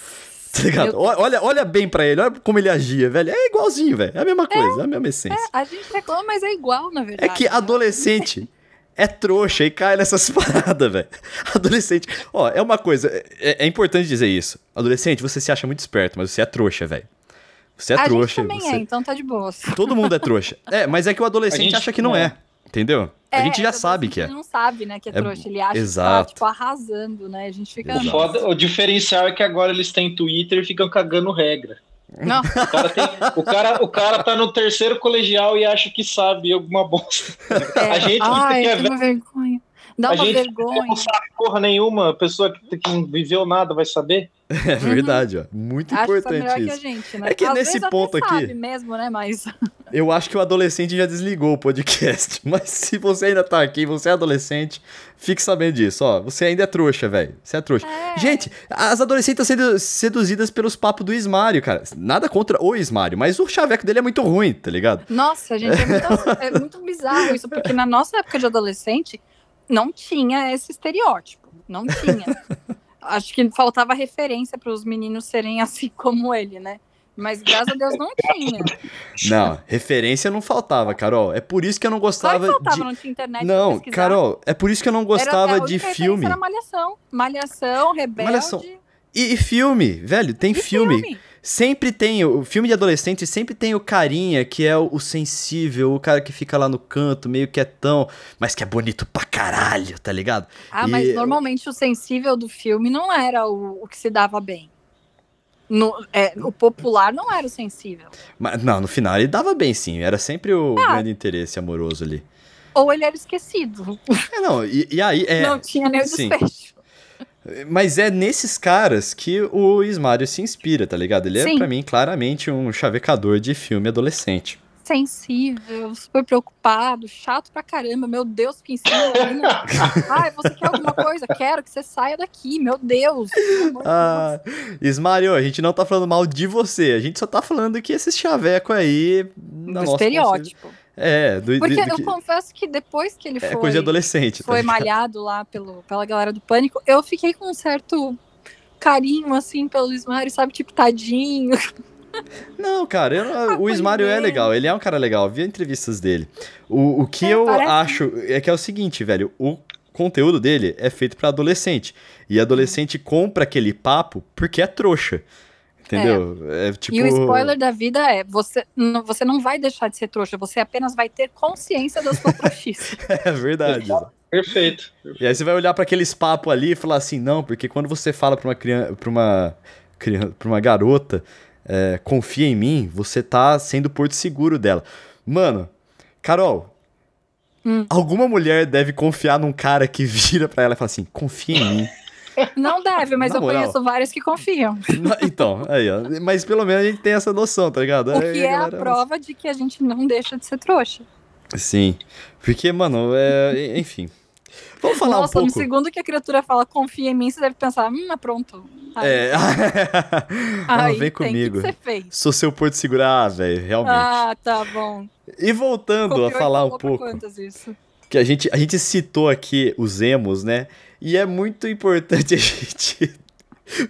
Tá ligado? Olha, olha bem pra ele, olha como ele agia, velho. É igualzinho, velho. É a mesma coisa, é, é a mesma essência. É, a gente reclama, mas é igual, na verdade. É que adolescente é trouxa e cai nessas paradas, velho. Adolescente. Ó, é uma coisa, é, é, importante dizer isso. Adolescente, você se acha muito esperto, mas você é trouxa, velho. Você é a trouxa. Gente também você... é, então tá de boa. Todo mundo é trouxa. É, mas é que o adolescente acha que não é. É. Entendeu? É, a gente já sabe que é. Não sabe, né, que é, é trouxa. Ele acha exato. que tá, tipo, arrasando, né? A gente fica... O, foda, o diferencial é que agora eles têm Twitter e ficam cagando regra. Não. O cara, tem, o, cara, o cara tá no terceiro colegial e acha que sabe alguma bosta. É. A gente Ai, que é velho, vergonha. Dá a uma gente vergonha. não sabe porra nenhuma, a pessoa que, que não viveu nada vai saber. É verdade, ó. Muito acho importante que isso. Gente, né? É que Às nesse ponto aqui. Sabe mesmo, né? Mas. Eu acho que o adolescente já desligou o podcast. Mas se você ainda tá aqui, você é adolescente, fique sabendo disso, ó. Você ainda é trouxa, velho. Você é trouxa. É. Gente, as adolescentes estão sendo seduzidas pelos papos do Ismário, cara. Nada contra o Ismário, mas o chaveco dele é muito ruim, tá ligado? Nossa, gente, é muito, é muito bizarro isso, porque na nossa época de adolescente não tinha esse estereótipo. Não tinha. Acho que faltava referência para os meninos serem assim como ele, né? Mas graças a Deus não tinha. Não, referência não faltava, Carol. É por isso que eu não gostava claro faltava, de. Não tinha internet não, Carol, é por isso que eu não gostava era, de filme. Era Malhação. Malhação, Rebelde. Malhação. E, e filme, velho, tem filme. filme. Sempre tem, o filme de adolescente sempre tem o carinha que é o, o, sensível, o cara que fica lá no canto, meio quietão, mas que é bonito pra caralho, tá ligado? Ah, e... mas normalmente o sensível do filme não era o, o que se dava bem. No, é, o popular não era o sensível. Mas, não, no final ele dava bem, sim. Era sempre o ah. grande interesse amoroso ali. Ou ele era esquecido. É, não, e, e aí. É, não tinha nem o desfecho. Mas é nesses caras que o Ismário se inspira, tá ligado? Ele é, Sim. é, pra mim, claramente um chavecador de filme adolescente. Sensível, super preocupado, chato pra caramba. Meu Deus, que ensina Ai, você quer alguma coisa? Quero que você saia daqui, meu Deus. Ah, Ismário, a gente não tá falando mal de você, a gente só tá falando que esse chaveco aí. No estereótipo. Conselho, é, do, Porque do, eu confesso que depois que ele é foi. coisa de adolescente. Tá foi tá malhado lá pelo, pela galera do Pânico, eu fiquei com um certo carinho, assim, pelo Ismário, sabe? Tipo, tadinho. Não, cara, eu, o Ismário é legal, ele é um cara legal, eu vi entrevistas dele. O, o que é, eu parece... acho é que é o seguinte, velho, o conteúdo dele é feito para adolescente. E adolescente hum. compra aquele papo porque é trouxa. Entendeu? É. é. tipo... E o spoiler da vida é: você não, você não vai deixar de ser trouxa, você apenas vai ter consciência da sua trouxice. é verdade. Perfeito. E aí você vai olhar para aqueles papos ali e falar assim: não, porque quando você fala pra uma criança, pra uma, criança, pra uma garota, é, confia em mim, você tá sendo porto seguro dela. Mano, Carol, hum. alguma mulher deve confiar num cara que vira pra ela e fala assim: confia em mim. Não deve, mas eu conheço vários que confiam. Então, aí, ó. Mas pelo menos a gente tem essa noção, tá ligado? O que é a prova de que a gente não deixa de ser trouxa. Sim. Porque, mano, é... enfim. Vamos falar Nossa, um pouco. no segundo que a criatura fala confia em mim, você deve pensar, hum, pronto. É. aí vem comigo. Que que Sou seu porto segurar, ah, velho, realmente. Ah, tá bom. E voltando Copiou a falar um pouco. Isso? Que a gente, a gente citou aqui os emos, né? E é muito importante a gente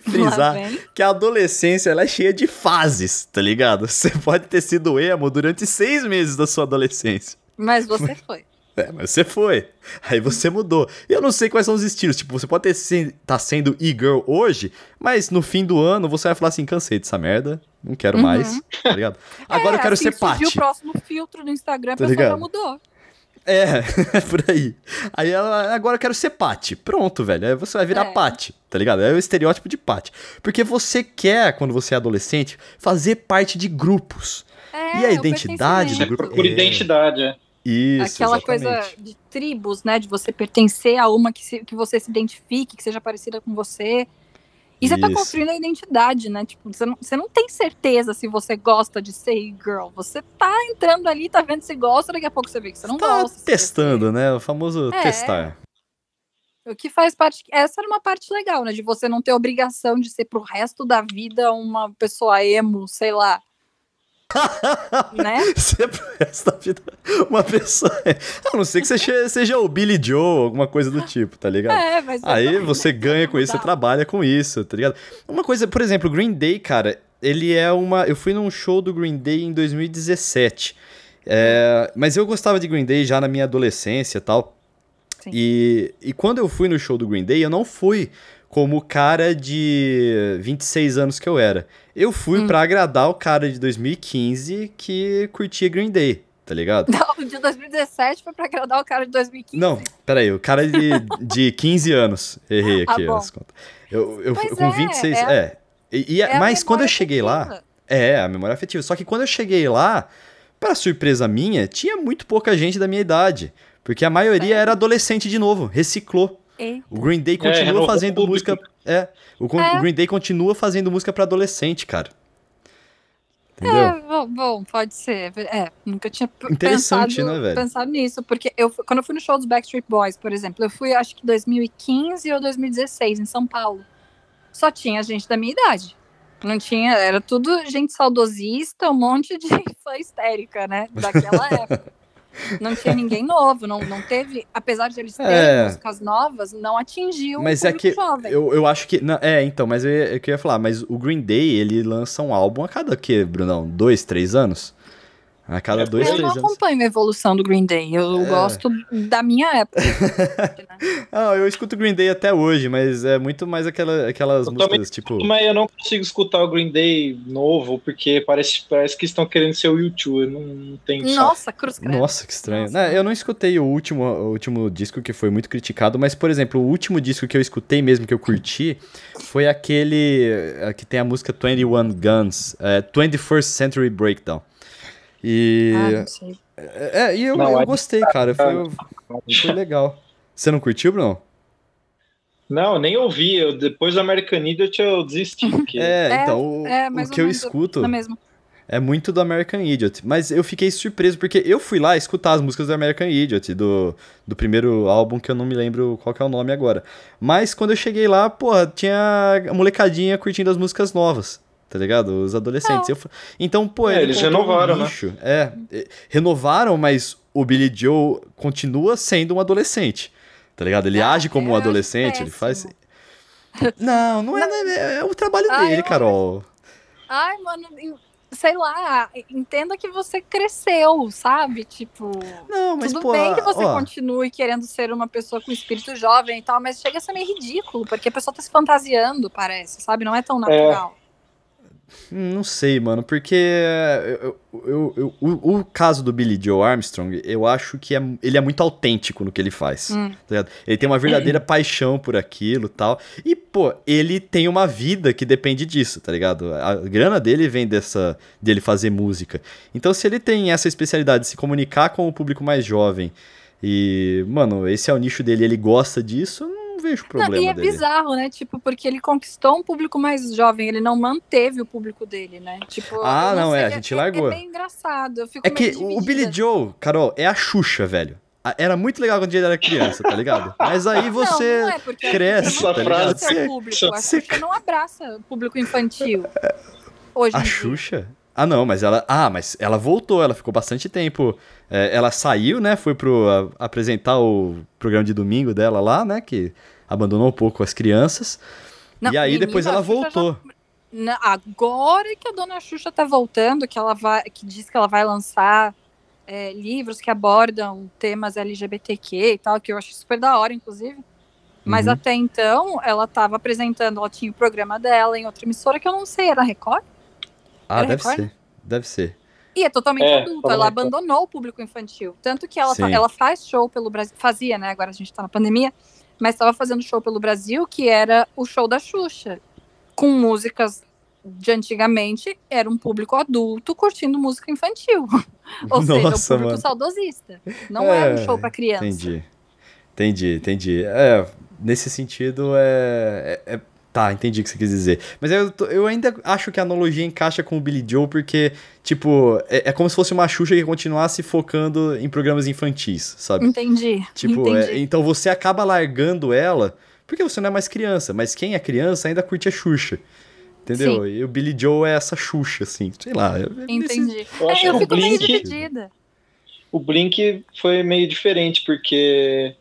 frisar que a adolescência ela é cheia de fases, tá ligado? Você pode ter sido emo durante seis meses da sua adolescência. Mas você foi. É, mas você foi. Aí você mudou. Eu não sei quais são os estilos. Tipo, você pode estar tá sendo e-girl hoje, mas no fim do ano você vai falar assim: cansei dessa merda, não quero uhum. mais, tá ligado? Agora é, eu quero assim, ser Paty. o próximo filtro do Instagram, a tá pessoa ligado? já mudou. É, por aí. Aí ela, agora eu quero ser Paty. Pronto, velho. Aí você vai virar é. Paty, tá ligado? É o estereótipo de Paty. Porque você quer, quando você é adolescente, fazer parte de grupos. É, e a identidade do grupo. Por é... identidade, é. Isso, Aquela exatamente. coisa de tribos, né? De você pertencer a uma que, se, que você se identifique, que seja parecida com você. E você tá construindo a identidade, né? Tipo, você não, você não tem certeza se você gosta de ser girl. Você tá entrando ali, tá vendo se gosta, daqui a pouco você vê que você não tá gosta. testando, né? O famoso é. testar. O que faz parte. Essa era uma parte legal, né? De você não ter obrigação de ser pro resto da vida uma pessoa emo, sei lá. Né? Você pro resto da vida. Uma pessoa. A não ser que você seja o Billy Joe, alguma coisa do tipo, tá ligado? É, mas Aí eu- você ganha com isso, você trabalha com isso, tá ligado? Uma coisa, por exemplo, o Green Day, cara, ele é uma. Eu fui num show do Green Day em 2017. É, mas eu gostava de Green Day já na minha adolescência e tal. Sim. E, e quando eu fui no show do Green Day, eu não fui como o cara de 26 anos que eu era. Eu fui Hum. pra agradar o cara de 2015 que curtia Green Day, tá ligado? Não, o de 2017 foi pra agradar o cara de 2015. Não, peraí, o cara de, de 15 anos. Errei Ah, aqui bom. as contas. Eu, eu, Pois com é, 26. é É. E, e- É mas quando eu cheguei lá. afetiva. É, a memória afetiva. Só que quando eu cheguei lá, pra surpresa minha, tinha muito pouca gente da minha idade. Porque a maioria Sério? era adolescente de novo, reciclou. E- O Green Day continua renovou o fazendo público. música. É. O, con- É. o Green Day continua fazendo música pra adolescente, cara. Entendeu? É, bom, bom, pode ser. É, nunca tinha Interessante, pensado, né, velho? pensado nisso. Porque eu, quando eu fui no show dos Backstreet Boys, por exemplo, eu fui acho que 2015 ou 2016 em São Paulo. Só tinha gente da minha idade. Não tinha, era tudo gente saudosista, um monte de fã histérica, né? Daquela época. Não tinha ninguém novo, não, não teve, apesar de eles terem É. músicas novas, não atingiu Mas o é que jovem. eu, eu acho que. não, é, então, mas eu, eu queria falar, mas o Green Day, ele lança um álbum a cada que, Brunão? Dois, três anos? A cada dois, eu três não anos. acompanho a evolução do Green Day. Eu É. gosto da minha época. Ah, eu escuto Green Day até hoje, mas é muito mais aquela, aquelas Eu músicas, também tipo. Mas eu não consigo escutar o Green Day novo, porque parece, parece que estão querendo ser o YouTube. Eu não, não tenho saco. Nossa, cruz credo. Nossa, que estranho. Nossa. Né, eu não escutei o último, o último disco que foi muito criticado, mas, por exemplo, o último disco que eu escutei mesmo, que eu curti, foi aquele eh, que tem a música 21 Guns, é, 21st Century Breakdown. E, Ah, não sei. é, e eu, Não, eu é- gostei, cara, foi, foi legal. Você não curtiu, Bruno? Não, eu nem ouvi. Eu, depois do American Idiot eu desisti. Porque... É, É, então, o, é, o ou que eu escuto é muito do American Idiot. Mas eu fiquei surpreso, porque eu fui lá escutar as músicas do American Idiot, do, do primeiro álbum, que eu não me lembro qual que é o nome agora. Mas quando eu cheguei lá, porra, tinha a molecadinha curtindo as músicas novas. Tá ligado? Os adolescentes. É. Eu então, pô, É, ele eles renovaram, um né? nicho. É, é, renovaram, mas o Billy Joe continua sendo um adolescente. Tá ligado? Ele Ah, age como um adolescente, ele faz. Não, não é, é, é o trabalho Ah, dele, eu Carol. Ai, mano, sei lá, entenda que você cresceu, sabe? Tipo, Não, mas tudo pô, bem que você ó, continue querendo ser uma pessoa com espírito jovem e tal, mas chega a ser meio ridículo, porque a pessoa tá se fantasiando, parece, sabe? Não é tão natural. Hum, Não sei, mano, porque eu- eu- eu- eu- o, o caso do Billy Joe Armstrong, eu acho que é- ele é muito autêntico no que ele faz. Hum. tá? Ele tem uma verdadeira paixão por aquilo e tal. E, pô, ele tem uma vida que depende disso, tá ligado? A grana dele vem dessa dele fazer música. Então, se ele tem essa especialidade de se comunicar com o público mais jovem e, mano, esse é o nicho dele, ele gosta disso, não vejo Não, problema e é dele. bizarro, né? Tipo, porque ele conquistou um público mais jovem, ele não manteve o público dele, né? Tipo, Ah, eu não, é, a gente largou. É meio engraçado. É que o. Billy Joe, Carol, é a Xuxa, velho. Era muito legal quando ele era criança, tá ligado? Mas aí você. não, não é cresce, não tá ligado? Você- público. A Xuxa não abraça o público infantil. Hoje A. Xuxa? Ah, não, mas ela. Ah, mas ela voltou, ela ficou bastante tempo. é, ela saiu, né? Foi pro. a- apresentar o programa de domingo dela lá, né? Que abandonou um pouco as crianças. Não, e aí menina, depois ela voltou. Na- Agora que a dona Xuxa tá voltando, que ela vai, que diz que ela vai lançar é, livros que abordam temas LGBTQ e tal, que eu acho super da hora, inclusive. Mas Uhum. até então, ela tava apresentando, ela tinha o programa dela em outra emissora que eu não sei, era Record? Ah, Era deve Record? ser. Deve ser. E é totalmente É, adulto, tava ela abandonou o público infantil. Tanto que ela, Sim. ela faz show pelo Brasil, fazia, né? Agora a gente tá na pandemia, mas estava fazendo show pelo Brasil, que era o show da Xuxa, com músicas de antigamente, era um público adulto curtindo música infantil. Ou seja, o Nossa, público mano. saudosista. Não É, era um show pra criança. Entendi. Entendi, entendi. É, nesse sentido é, é- é- Tá, entendi o que você quis dizer. Mas eu, eu ainda acho que a analogia encaixa com o Billy Joe, porque, tipo, é, é como se fosse uma Xuxa que continuasse focando em programas infantis, sabe? Entendi. Tipo, entendi. é, então você acaba largando ela porque você não é mais criança, mas quem é criança ainda curte a Xuxa. entendeu? Sim. E o Billy Joe é essa Xuxa, assim, sei lá. nesse- Entendi. Eu acho É, eu fico meio Blink- dividida. O Blink foi meio diferente, porque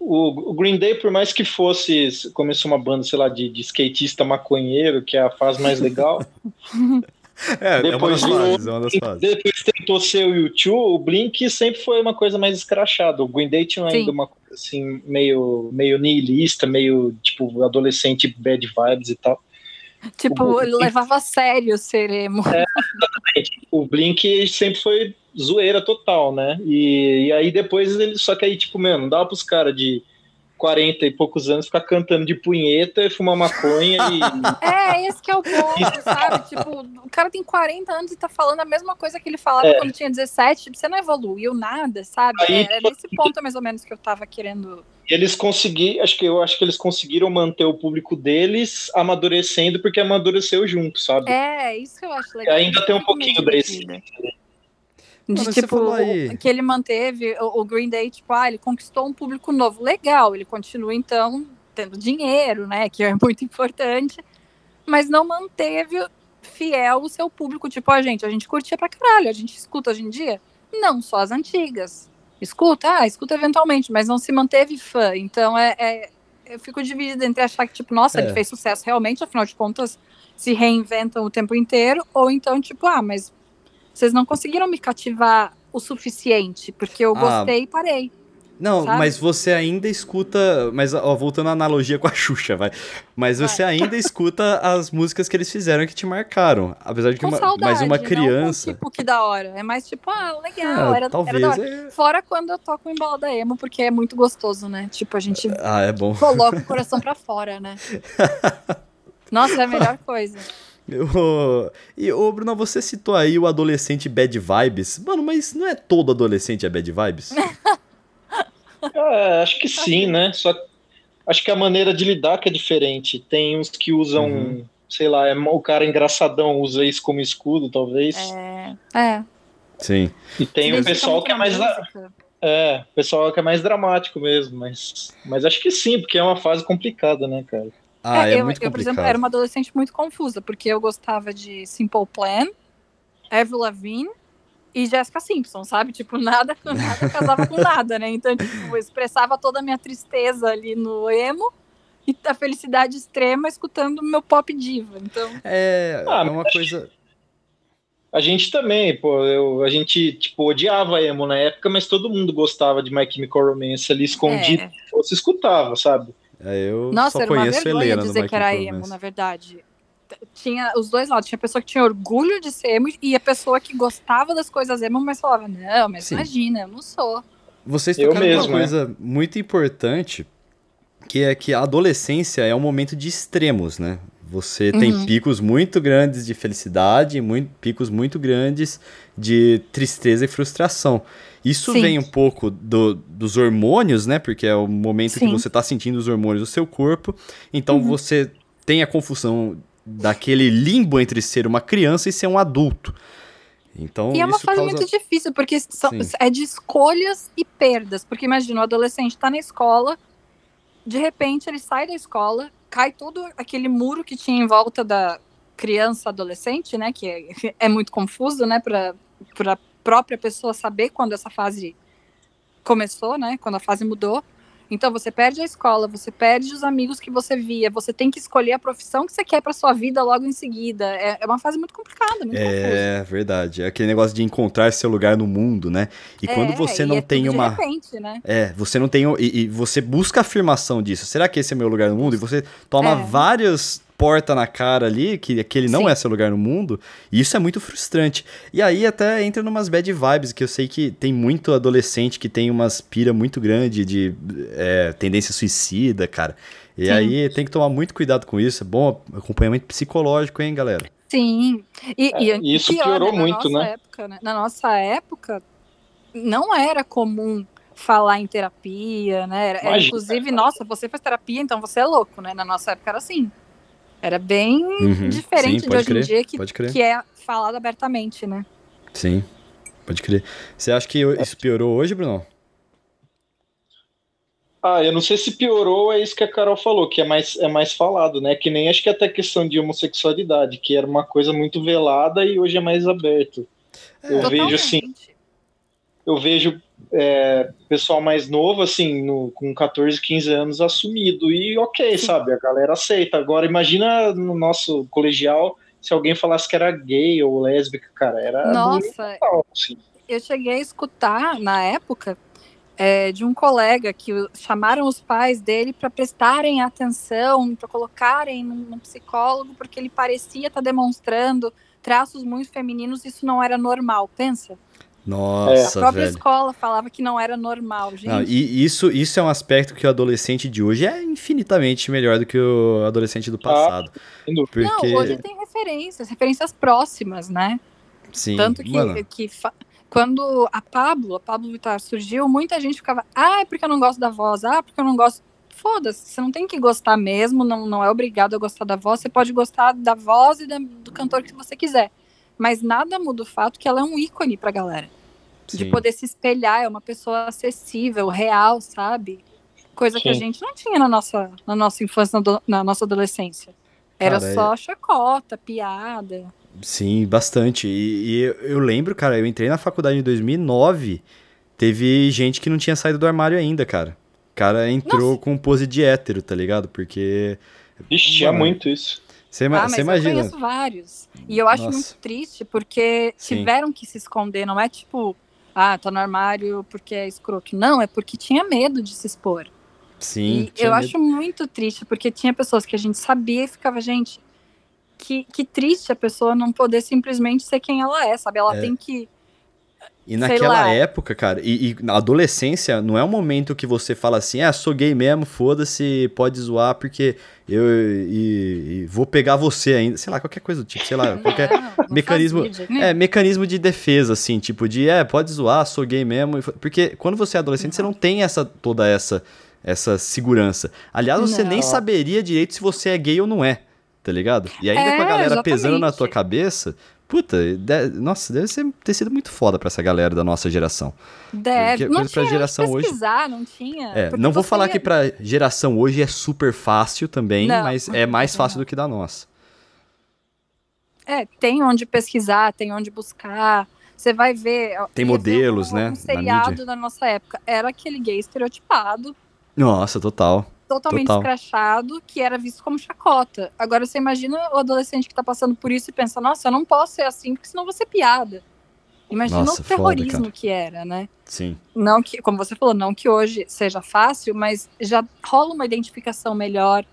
o, o Green Day, por mais que fosse, começou uma banda, sei lá, de, de skatista maconheiro, que é a fase mais legal, É, é uma Depois das virou- fases, é uma das fases. depois tentou ser o U2, o Blink sempre foi uma coisa mais escrachada. O Green Day tinha Sim. ainda uma coisa assim, meio, meio nihilista, meio tipo adolescente bad vibes e tal. Tipo, O- ele levava a sério ser emo. O Blink sempre foi zoeira total, né? E, e aí depois ele. Só que aí, tipo, mano, não dava pros caras de 40 e poucos anos ficar cantando de punheta e fumar maconha e. É, esse que é o ponto, sabe? Tipo, o cara tem 40 anos e tá falando a mesma coisa que ele falava É. quando tinha 17. Tipo, você não evoluiu nada, sabe? Aí, é, é nesse ponto, mais ou menos, que eu tava querendo. eles conseguiram, acho que eu acho que eles conseguiram manter o público deles amadurecendo porque amadureceu junto, sabe? É, isso que eu acho legal. Ainda tem um pouquinho desse. dividida. De mas tipo, falou aí- que ele manteve o, o Green Day, tipo, ah, ele conquistou um público novo. Legal, ele continua, então, tendo dinheiro, né? Que é muito importante. Mas não manteve fiel o seu público. Tipo, a gente, a gente curtia pra caralho, a gente escuta hoje em dia. Não, só as antigas. Escuta, ah, escuta eventualmente, mas não se manteve fã. Então é. é- eu fico dividida entre achar que, tipo, nossa, É. ele fez sucesso realmente, afinal de contas, se reinventam o tempo inteiro, ou então, tipo, ah, mas vocês não conseguiram me cativar o suficiente, porque eu Ah. gostei e parei. Não, sabe? mas você ainda escuta. Mas, ó, voltando à analogia com a Xuxa, vai. Mas Vai. você ainda escuta as músicas que eles fizeram que te marcaram. Apesar de que Com uma, saudade, mas uma não criança. com, tipo, que da hora. É mais tipo, ah, legal, Ah, era, talvez. era da hora. é- Fora quando eu toco em balada emo, porque é muito gostoso, né? Tipo, a gente Ah, é bom. coloca o coração pra fora, né? Nossa, é a melhor coisa. Eu- E, ô, Bruno, você citou aí o adolescente bad vibes. Mano, mas não é todo adolescente é bad vibes? É, acho que sim, né? Só acho que a maneira de lidar que é diferente. Tem uns que usam, Uhum. sei lá, é, o cara engraçadão usa isso como escudo, talvez. É. é. Sim. E tem o identifica pessoal que é mais música. é, o pessoal que é mais dramático mesmo, mas mas acho que sim, porque é uma fase complicada, né, cara? Ah, é, eu, muito eu, por complicado. exemplo, era uma adolescente muito confusa, porque eu gostava de Simple Plan, Avril Lavigne e Jessica Simpson, sabe? Tipo, nada, nada casava com nada, né? Então, tipo, eu expressava toda a minha tristeza ali no emo e a felicidade extrema escutando meu pop diva. Então, É, Ah, é uma coisa. A gente também, pô, eu, a gente, tipo, odiava emo na época, mas todo mundo gostava de My Chemical Romance ali escondido, é. você escutava, sabe? É, eu Nossa, só era uma conheço vergonha Helena dizer que era emo, na verdade. Tinha os dois lados. Tinha a pessoa que tinha orgulho de ser emo e a pessoa que gostava das coisas emo, mas falava, não, mas Sim. imagina, eu não sou. Vocês tocaram mesmo, uma coisa muito importante, que é que a adolescência é um momento de extremos, né? Você tem Uhum. picos muito grandes de felicidade, muito, picos muito grandes de tristeza e frustração. Isso Sim. vem um pouco do- dos hormônios, né? Porque é o momento que Sim. você tá sentindo os hormônios do seu corpo. Então Uhum. você tem a confusão daquele limbo entre ser uma criança e ser um adulto. Então, E é uma fase causa... muito difícil, porque são- é de escolhas e perdas. Porque imagina, o adolescente tá na escola, de repente ele sai da escola, cai todo aquele muro que tinha em volta da criança adolescente, né? Que é, é muito confuso, né? Pra própria pessoa saber quando essa fase começou, né? Quando a fase mudou. Então você perde a escola, você perde os amigos que você via, você tem que escolher a profissão que você quer pra sua vida logo em seguida. É, é uma fase muito complicada, muito confusa. É verdade. É aquele negócio de encontrar seu lugar no mundo, né? E quando É, você e não é tem uma. Repente, né? É, você não tem. E, e você busca a afirmação disso. Será que esse é meu lugar no mundo? E você toma É. várias portas na cara ali, que aquele não Sim. é seu lugar no mundo. E isso é muito frustrante. E aí até entra numas bad vibes, que eu sei que tem muito adolescente que tem umas pira muito grande de é, tendência suicida, cara. E Sim. aí tem que tomar muito cuidado com isso. É bom acompanhamento psicológico, hein, galera? Sim. E, É, e, isso pior, piorou né, na muito, nossa né? Época, né? Na nossa época, não era comum falar em terapia, né? Era, Imagina. inclusive, nossa, você faz terapia, então você é louco, né? Na nossa época era assim. Era bem Uhum, diferente sim, de hoje crer, em dia, que, pode crer. que é falado abertamente, né? Sim, pode crer. Você acha que isso piorou hoje, Bruno? Ah, eu não sei se piorou, é isso que a Carol falou, que é mais, é mais falado, né? Que nem acho que até questão de homossexualidade, que era uma coisa muito velada e hoje é mais aberto. É. eu vejo assim, Totalmente. Eu vejo é, pessoal mais novo, assim, no, com 14, 15 anos assumido. E ok, sabe? A galera aceita. Agora, imagina no nosso colegial se alguém falasse que era gay ou lésbica, cara. Era Nossa, brutal, assim. eu cheguei a escutar na época é, de um colega que chamaram os pais dele para prestarem atenção, para colocarem num, num psicólogo, porque ele parecia estar demonstrando traços muito femininos, isso não era normal, pensa? A Nossa, própria velho. escola falava que não era normal, gente. Não, e isso, isso é um aspecto que o adolescente de hoje é infinitamente melhor do que o adolescente do passado. sem dúvida. Não, Porque, hoje tem referências, referências próximas, né? sim, Tanto que, mano, que fa- quando a Pablo, a Pablo Vittar surgiu, muita gente ficava, ah, é porque eu não gosto da voz, ah, porque eu não gosto. Foda-se, você não tem que gostar mesmo, não, não é obrigado a gostar da voz, você pode gostar da voz e da- do cantor que você quiser. Mas nada muda o fato que ela é um ícone pra galera. De sim. poder se espelhar, é uma pessoa acessível, real, sabe? Coisa que a Sim. gente não tinha na nossa, na nossa infância, na, nossa adolescência. Era Cara, é- só chacota, piada. Sim, bastante. E, e eu, eu lembro, cara, eu entrei na faculdade em 2009, teve gente que não tinha saído do armário ainda, cara. O cara entrou com pose de hétero, tá ligado? Porque. Ixi, muito isso. Você ima- ah, mas você eu imagina. conheço vários. E eu acho Nossa. muito triste porque Sim. tiveram que se esconder. Não é tipo, ah, tá no armário porque é escroto. Não, é porque tinha medo de se expor. Sim. e eu medo. acho muito triste porque tinha pessoas que a gente sabia e ficava, gente, que, que triste a pessoa não poder simplesmente ser quem ela é, sabe? Ela É. tem que. E naquela época, cara, e, e na adolescência não é um momento que você fala assim, ah, sou gay mesmo, foda-se, pode zoar porque eu e, e vou pegar você ainda. Sei lá, qualquer coisa do tipo, sei lá, qualquer. Não, não mecanismo- nenhum. É, mecanismo de defesa, assim, tipo, de, é, pode zoar, sou gay mesmo. Porque quando você é adolescente, você não tem essa, toda essa, essa segurança. Aliás, você nem Não. saberia direito se você é gay ou não é, tá ligado? E ainda É, com a galera pesando na exatamente. tua cabeça, puta, de- nossa, deve ser, ter sido muito foda pra essa galera da nossa geração. Deve. Não coisa pra tinha geração hoje- pesquisar, não tinha. É, não vou falar ia- que pra geração hoje é super fácil também, Não, mas é mais não. fácil do que da nossa. É, tem onde pesquisar, tem onde buscar. Você vai ver. Tem modelos, um, né, Um na seriado mídia. da nossa época. Era aquele gay estereotipado, Nossa, total. Totalmente Total. escrachado, que era visto como chacota. Agora você imagina o adolescente que tá passando por isso e pensa, nossa, eu não posso ser assim, porque senão vou ser piada. Imagina Nossa, o foda, terrorismo cara. que era, né? Sim. Não que, como você falou, não que hoje seja fácil, mas já rola uma identificação melhor.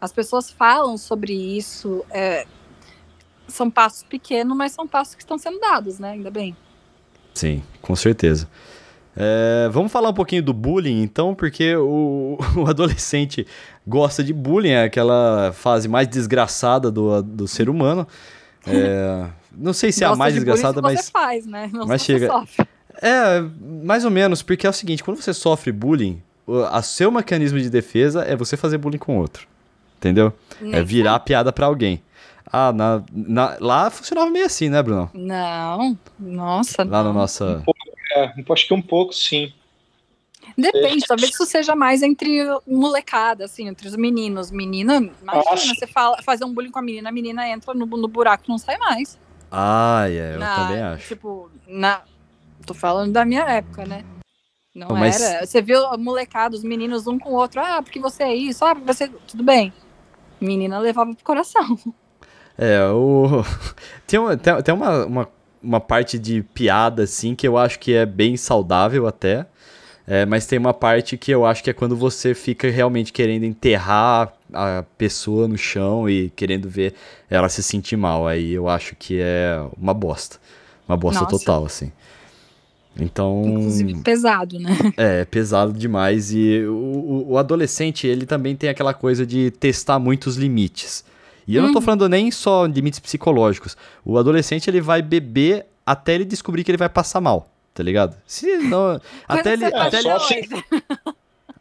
As pessoas falam sobre isso. é, são passos pequenos, mas são passos que estão sendo dados, né? Ainda bem. Sim, com certeza. É, vamos falar um pouquinho do bullying, então, porque o, o adolescente gosta de bullying, é aquela fase mais desgraçada do, do ser humano. É, não sei se é a mais de desgraçada, mas. você faz, né? Não mas chega- sofre. É, mais ou menos, porque é o seguinte: quando você sofre bullying, o a seu mecanismo de defesa é você fazer bullying com outro. Entendeu? É Nem virar a piada pra alguém. Ah, na, na- lá funcionava meio assim, né, Bruno? Não, nossa. Lá na não. nossa. É, acho que um pouco, sim. Depende, talvez isso seja mais entre molecada, assim, entre os meninos. Menina, imagina, Nossa. você fala, fazer um bullying com a menina, a menina entra no, no buraco e não sai mais. Ah, é, eu Na- também acho. Tipo, na. Tô falando da minha época, né? Não Não, mas- era. Você viu a molecada, os meninos um com o outro, ah, porque você é isso, ah, porque você. Tudo bem. Menina levava pro coração. É, o. Tem, uma, tem, tem uma, uma, uma parte de piada, assim, que eu acho que é bem saudável até. É, mas tem uma parte que eu acho que é quando você fica realmente querendo enterrar a pessoa no chão e querendo ver ela se sentir mal. Aí eu acho que é uma bosta. Uma bosta Nossa. total, assim. Então. Inclusive pesado, né? É, pesado demais. E o, o- o adolescente, ele também tem aquela coisa de testar muitos limites. E eu não tô Uhum. falando nem só limites psicológicos. O adolescente, ele vai beber até ele descobrir que ele vai passar mal, tá ligado? Se não, até, ele, até, ele, assim- hoje.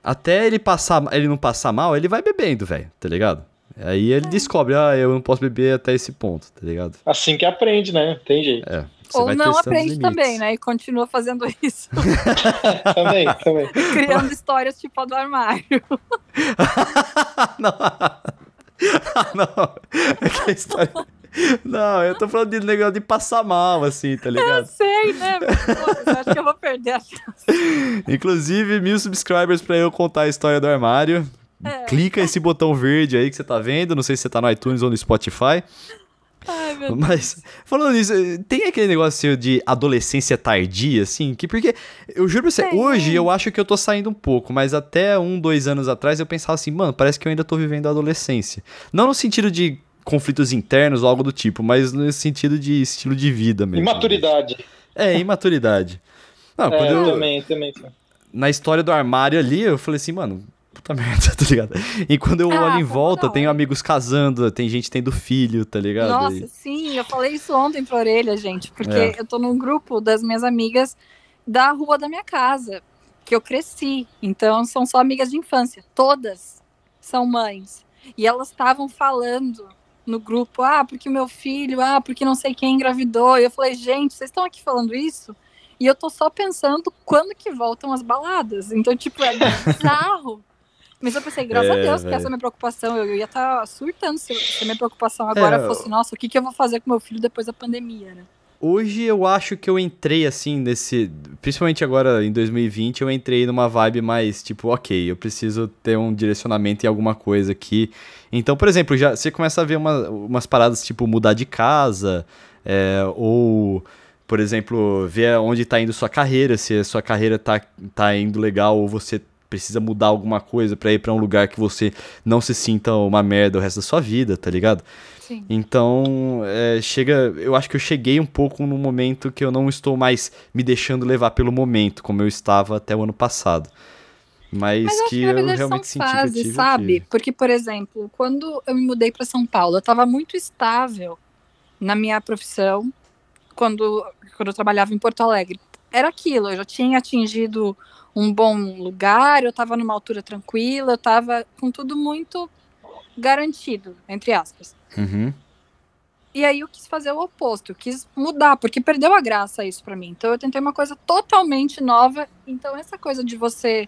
até ele passar, ele não passar mal, ele vai bebendo, velho, tá ligado? Aí ele descobre, ah, eu não posso beber até esse ponto, tá ligado? Assim que aprende, né? Tem jeito. Você Ou vai não aprende também, né? E continua fazendo isso. também, também. criando histórias tipo a do armário. não. não. É que a história... Não, eu tô falando de negócio de passar mal, assim, tá Eu ligado? sei, né? Pô, eu acho que eu vou perder a chance. Inclusive, mil subscribers pra eu contar a história do armário. É. Clica esse botão verde aí que você tá vendo. Não sei se você tá no iTunes ou no Spotify. Ai, meu Deus. Mas, falando nisso, tem aquele negócio de adolescência tardia, assim, que porque, eu juro pra você, Tem. hoje eu acho que eu tô saindo um pouco, mas até um, dois anos atrás eu pensava assim, mano, parece que eu ainda tô vivendo a adolescência. Não no sentido de conflitos internos ou algo do tipo, mas no sentido de estilo de vida mesmo. Imaturidade. É, imaturidade. Não, É, quando eu eu, também, também. na história do armário ali, eu falei assim, mano, puta merda, tá ligado? E quando eu Ah, olho em volta, da tenho amigos casando, tem gente tendo filho, tá ligado? Nossa, E- sim, eu falei isso ontem pra orelha, gente, porque É. eu tô num grupo das minhas amigas da rua da minha casa, que eu cresci. Então, são só amigas de infância. Todas são mães. E elas estavam falando no grupo, ah, porque meu filho, ah, porque não sei quem engravidou. E eu falei, gente, vocês estão aqui falando isso? E eu tô só pensando quando que voltam as baladas. Então, tipo, é bizarro. Mas eu pensei, graças É, a Deus, que essa é a minha preocupação. Eu, eu ia estar surtando se, se a minha preocupação agora É, fosse, nossa, o que, que eu vou fazer com meu filho depois da pandemia, né? Hoje eu acho que eu entrei assim nesse. Principalmente agora em 2020, eu entrei numa vibe mais tipo, ok, eu preciso ter um direcionamento em alguma coisa aqui. Então, por exemplo, já você começa a ver uma, umas paradas tipo mudar de casa, é, ou, por exemplo, ver onde tá indo sua carreira, se a sua carreira tá, tá indo legal ou você precisa mudar alguma coisa pra ir pra um lugar que você não se sinta uma merda o resto da sua vida, tá ligado? Sim. Então, é, chega. Eu acho que eu cheguei um pouco no momento que eu não estou mais me deixando levar pelo momento, como eu estava até o ano passado. Mas, Mas eu que que eu realmente são senti que eu fases, tive, eu sabe? tive. Porque, por exemplo, quando eu me mudei para São Paulo, eu estava muito estável na minha profissão quando, quando eu trabalhava em Porto Alegre. Era aquilo, eu já tinha atingido um bom lugar, eu estava numa altura tranquila, eu estava com tudo muito garantido, entre aspas. Uhum. E aí eu quis fazer o oposto, eu quis mudar, porque perdeu a graça isso pra mim. Então eu tentei uma coisa totalmente nova. Então essa coisa de você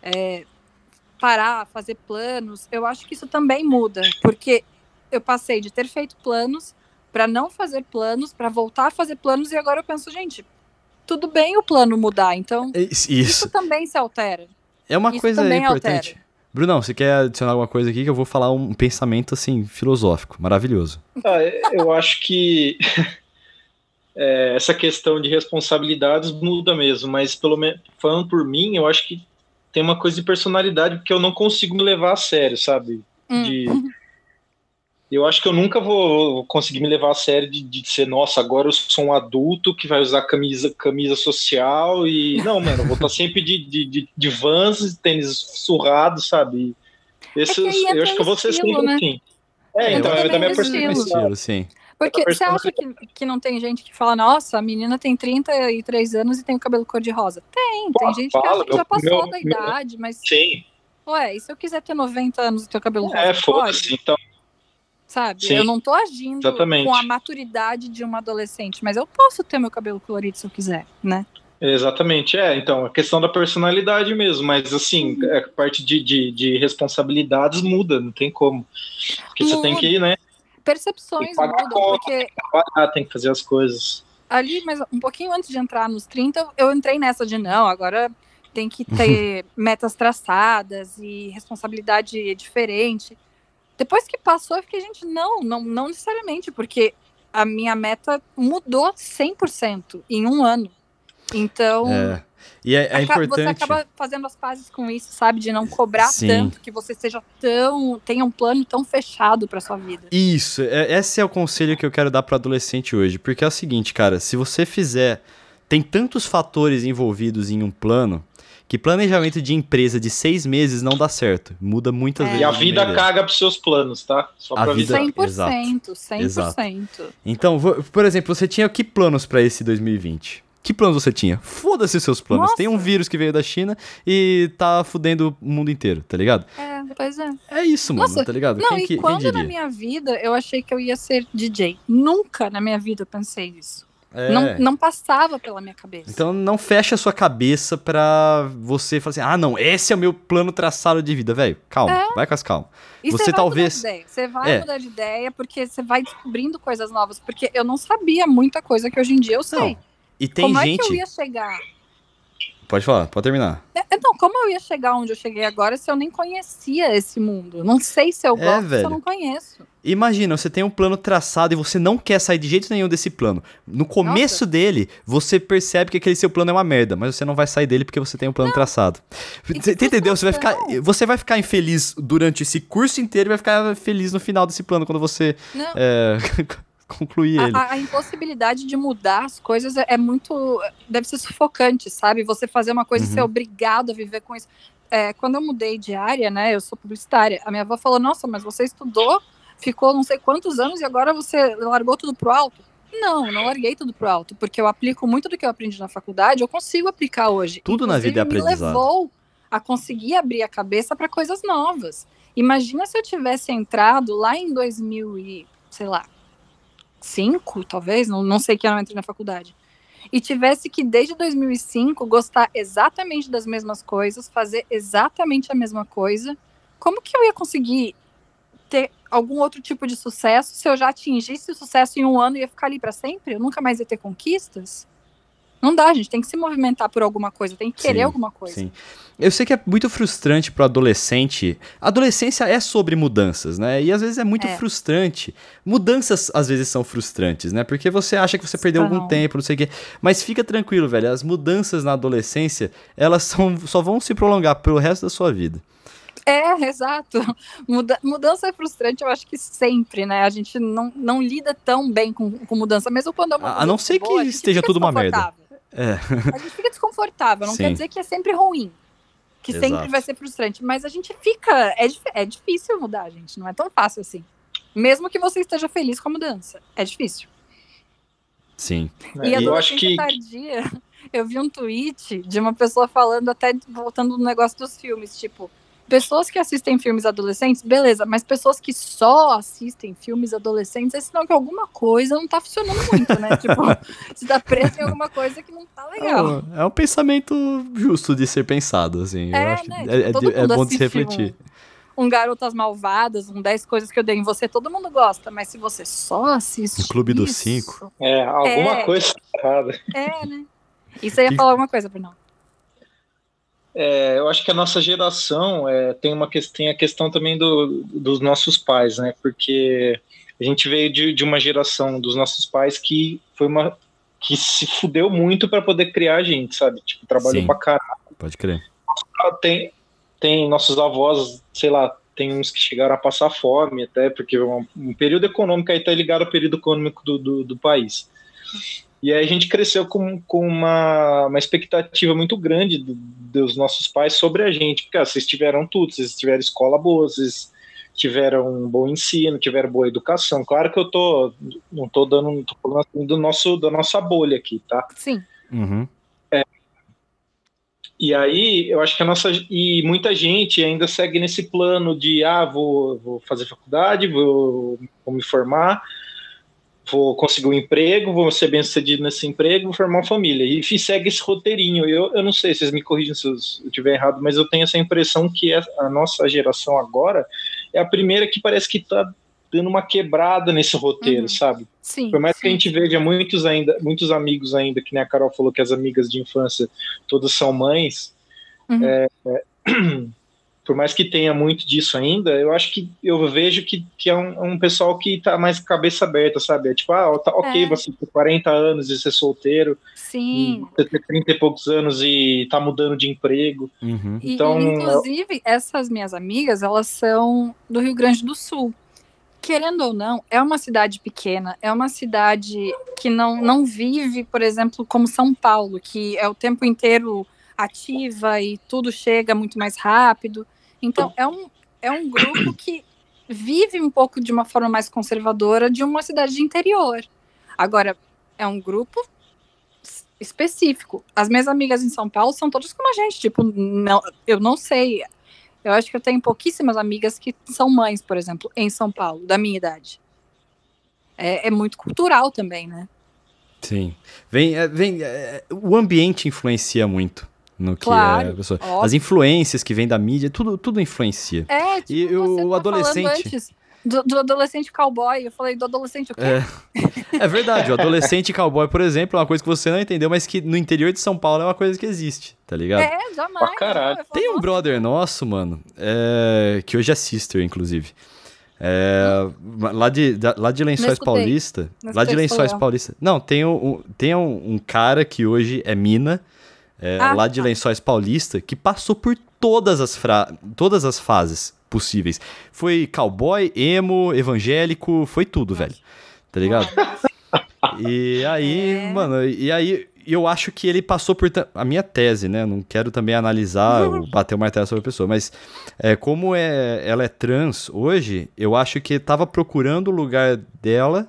é, parar, fazer planos, eu acho que isso também muda, porque eu passei de ter feito planos pra não fazer planos, pra voltar a fazer planos e agora eu penso, gente, tudo bem o plano mudar, então Isso. isso também se altera. É uma isso coisa importante. altera. Brunão, você quer adicionar alguma coisa aqui que eu vou falar um pensamento assim filosófico, maravilhoso. Ah, eu acho que é, essa questão de responsabilidades muda mesmo, mas pelo menos falando por mim, eu acho que tem uma coisa de personalidade porque eu não consigo me levar a sério, sabe? Hum. Eu acho que eu nunca vou conseguir me levar a sério de, de ser, nossa, agora eu sou um adulto que vai usar camisa, camisa social e. Não, mano, eu vou estar sempre de, de, de, de vans, tênis surrado, sabe? Esse, É que eu acho que eu vou ser sempre né? assim. É, Entra então, é da também minha estilo. Estilo, sim. Porque você acha que, que não tem gente que fala, nossa, a menina tem 33 anos e tem o cabelo cor-de-rosa? Tem, tem Pô, gente que fala, acha que já meu- passou meu- da meu- idade, mas, Sim, ué, e se eu quiser ter 90 anos e ter o cabelo rosa? é, foda-se. Então, Sabe? Sim. Eu não tô agindo Exatamente. com a maturidade de uma adolescente, mas eu posso ter meu cabelo colorido se eu quiser, né? exatamente, é. Então, a questão da personalidade mesmo, mas assim, Uhum. a parte de, de, de responsabilidades muda, não tem como. Porque você tem Muda. que ir, né? Percepções Tem que mudam, conta. porque Trabalhar, tem que fazer as coisas. ali, mas um pouquinho antes de entrar nos 30, eu- eu entrei nessa de não, agora tem que ter metas traçadas e responsabilidade diferente. Depois que passou, eu fiquei, gente, não, não, não necessariamente, porque a minha meta mudou 100% em um ano. Então, É. E é, é aca- você importante. acaba fazendo as pazes com isso, sabe? De não cobrar Sim. tanto, que você seja tão. tenha um plano tão fechado pra sua vida. Isso, é, esse é o conselho que eu quero dar pro adolescente hoje. Porque é o seguinte, cara, se você fizer. Tem tantos fatores envolvidos em um plano que planejamento de empresa de seis meses não dá certo. Muda muitas É. vezes. E a vida caga pros seus planos, tá? Só A pra vida- avisar. 100%, 100%. Então, vo- por exemplo, você tinha que planos pra esse 2020? Que planos você tinha? Foda-se os seus planos. Nossa. Tem um vírus que veio da China e tá fudendo o mundo inteiro, tá ligado? É, pois é. É isso, mano, Nossa, tá ligado? Não, quem, e que, quando na minha vida eu achei que eu ia ser DJ? Nunca na minha vida eu pensei isso. É. Não, não passava pela minha cabeça. Então não fecha a sua cabeça pra você falar assim, ah não, esse é o meu plano traçado de vida, velho. Calma, É. vai com as calma. E Você talvez-. Você vai É. mudar de ideia porque você vai descobrindo coisas novas. Porque eu não sabia muita coisa que hoje em dia eu sei. Não, E tem como gente. é que eu ia chegar? Pode falar, pode terminar. Não, como eu ia chegar onde eu cheguei agora se eu nem conhecia esse mundo? Não sei se eu É, gosto se eu não conheço. Imagina, você tem um plano traçado e você não quer sair de jeito nenhum desse plano. No começo dele, você percebe que aquele seu plano é uma merda, mas você não vai sair dele porque você tem um plano traçado. E Você entendeu? Você vai ficar, você vai ficar infeliz durante esse curso inteiro e vai ficar feliz no final desse plano quando você Não, é, concluir ele. a, a- impossibilidade de mudar as coisas é, é muito. Deve ser sufocante, sabe? Você fazer uma coisa e Uhum. ser obrigado a viver com isso. É, quando eu mudei de área, né? Eu sou publicitária. A minha avó falou: Nossa, mas você estudou, ficou não sei quantos anos e agora você largou tudo pro alto. Não, não larguei tudo pro alto, porque eu aplico muito do que eu aprendi na faculdade, eu consigo aplicar hoje. Tudo na vida é Inclusive, aprendizado. Me levou a conseguir abrir a cabeça para coisas novas. Imagina se eu tivesse entrado lá em 2000 e, sei lá, cinco, talvez, não, não sei que ano eu entrei na faculdade. E tivesse que, desde 2005, gostar exatamente das mesmas coisas, fazer exatamente a mesma coisa, como que eu ia conseguir ter algum outro tipo de sucesso se eu já atingisse o sucesso em um ano e ia ficar ali para sempre? Eu nunca mais ia ter conquistas? Não dá, a gente tem que se movimentar por alguma coisa, tem que querer Sim, alguma coisa. Sim. Eu sei que é muito frustrante pro adolescente. A adolescência é sobre mudanças, né? E às vezes é muito É. frustrante. Mudanças às vezes são frustrantes, né? Porque você acha que você perdeu algum tempo, não sei o quê. Mas fica tranquilo, velho. As mudanças na adolescência, elas são, só vão se prolongar pelo resto da sua vida. É, exato. Muda- mudança é frustrante, eu acho que sempre, né? A gente não, não lida tão bem com, com mudança, mesmo quando é uma A- não ser que boa, esteja tudo uma merda. É. A gente fica desconfortável, não Sim. quer dizer que é sempre ruim. Que sempre Exato. vai ser frustrante, mas a gente fica. É, é difícil mudar, gente. Não é tão fácil assim. Mesmo que você esteja feliz com a mudança. É difícil. Sim. E a É, eu acho que tardia, eu vi um tweet de uma pessoa falando, até voltando no negócio dos filmes, tipo, pessoas que assistem filmes adolescentes, beleza, mas pessoas que só assistem filmes adolescentes, é sinal que alguma coisa não tá funcionando muito, né? tipo, você tá preso em alguma coisa que não tá legal. É um pensamento justo de ser pensado, assim. eu É, acho que né? é, é Todo de- é mundo bom de se assiste refletir. Um Garotas Malvadas, um 10 coisas que eu dei em você, todo mundo gosta, mas se você só assiste. O Clube dos Cinco. é, alguma É. coisa tá errada. É, né? Isso aí ia Que- falar alguma coisa, Bruno. É, eu acho que a nossa geração é, tem uma tem a questão também do, dos nossos pais, né? Porque a gente veio de, de uma geração dos nossos pais que foi uma que se fudeu muito para poder criar a gente, sabe? Tipo, trabalhou Sim. pra caralho. Pode crer. Tem, tem nossos avós, sei lá, tem uns que chegaram a passar fome até, porque um, um período econômico aí tá ligado ao período econômico do, do, do país. E aí a gente cresceu com, com uma, uma expectativa muito grande do- dos nossos pais sobre a gente, porque ah, vocês tiveram tudo, vocês tiveram escola boa, vocês tiveram um bom ensino, tiveram boa educação. Claro que eu tô não tô dando, não tô falando assim do nosso da nossa bolha aqui, tá? Sim. Uhum. E aí, eu acho que a nossa. E muita gente ainda segue nesse plano de, ah, vou, vou fazer faculdade, vou, vou me formar, vou conseguir um emprego, vou ser bem sucedido nesse emprego, vou formar uma família. E segue esse roteirinho. Eu, eu não sei, vocês me corrigem se eu estiver errado, mas eu tenho essa impressão que a, a nossa geração agora é a primeira que parece que está dando uma quebrada nesse roteiro, Uhum. sabe? Sim. Por mais que a sim. gente veja muitos ainda, muitos amigos ainda, que nem a Carol falou que as amigas de infância todas são mães, Uhum. é, é, por mais que tenha muito disso ainda, eu acho que eu vejo que, que é um, um pessoal que tá mais cabeça aberta, sabe? É tipo, ah, tá ok É. você ter 40 anos e ser solteiro, Sim. você ter 30 e poucos anos e tá mudando de emprego. Uhum. E, Então, inclusive, essas minhas amigas, elas são do Rio Grande do Sul. Querendo ou não, é uma cidade pequena, é uma cidade que não, não vive, por exemplo, como São Paulo, que é o tempo inteiro ativa e tudo chega muito mais rápido. Então, é um, é um grupo que vive um pouco de uma forma mais conservadora de uma cidade de interior. Agora, é um grupo específico. As minhas amigas em São Paulo são todas como a gente, tipo, não, eu não sei. Eu acho que eu tenho pouquíssimas amigas que são mães, por exemplo, em São Paulo, da minha idade. É, é muito cultural também, né? Sim. Vem, é, vem, é, o ambiente influencia muito no que Claro, é a pessoa. óbvio. As influências que vêm da mídia, tudo, tudo influencia. É, tipo, E o tá adolescente? do, do adolescente cowboy. Eu falei do adolescente o quê? É. É verdade, o adolescente cowboy, por exemplo, é uma coisa que você não entendeu, mas que no interior de São Paulo é uma coisa que existe, tá ligado? É, jamais. Pra caralho. Tem um brother nosso, mano, é, que hoje é sister, inclusive. É, lá, de, da- lá de Lençóis escutei. Paulista. Lá de Lençóis. Paulista. Não, tem, um, um- tem um, um cara que hoje é mina, é, Ah, lá de tá. Lençóis Paulista, que passou por todas as, fra todas as fases possíveis. Foi cowboy, emo, evangélico, foi tudo, velho. Tá ligado? E aí, É. mano, e aí eu acho que ele passou por. A minha tese, né? Não quero também analisar, ou bater o martelo sobre a pessoa, mas é, como é, ela é trans hoje, eu acho que tava procurando o lugar dela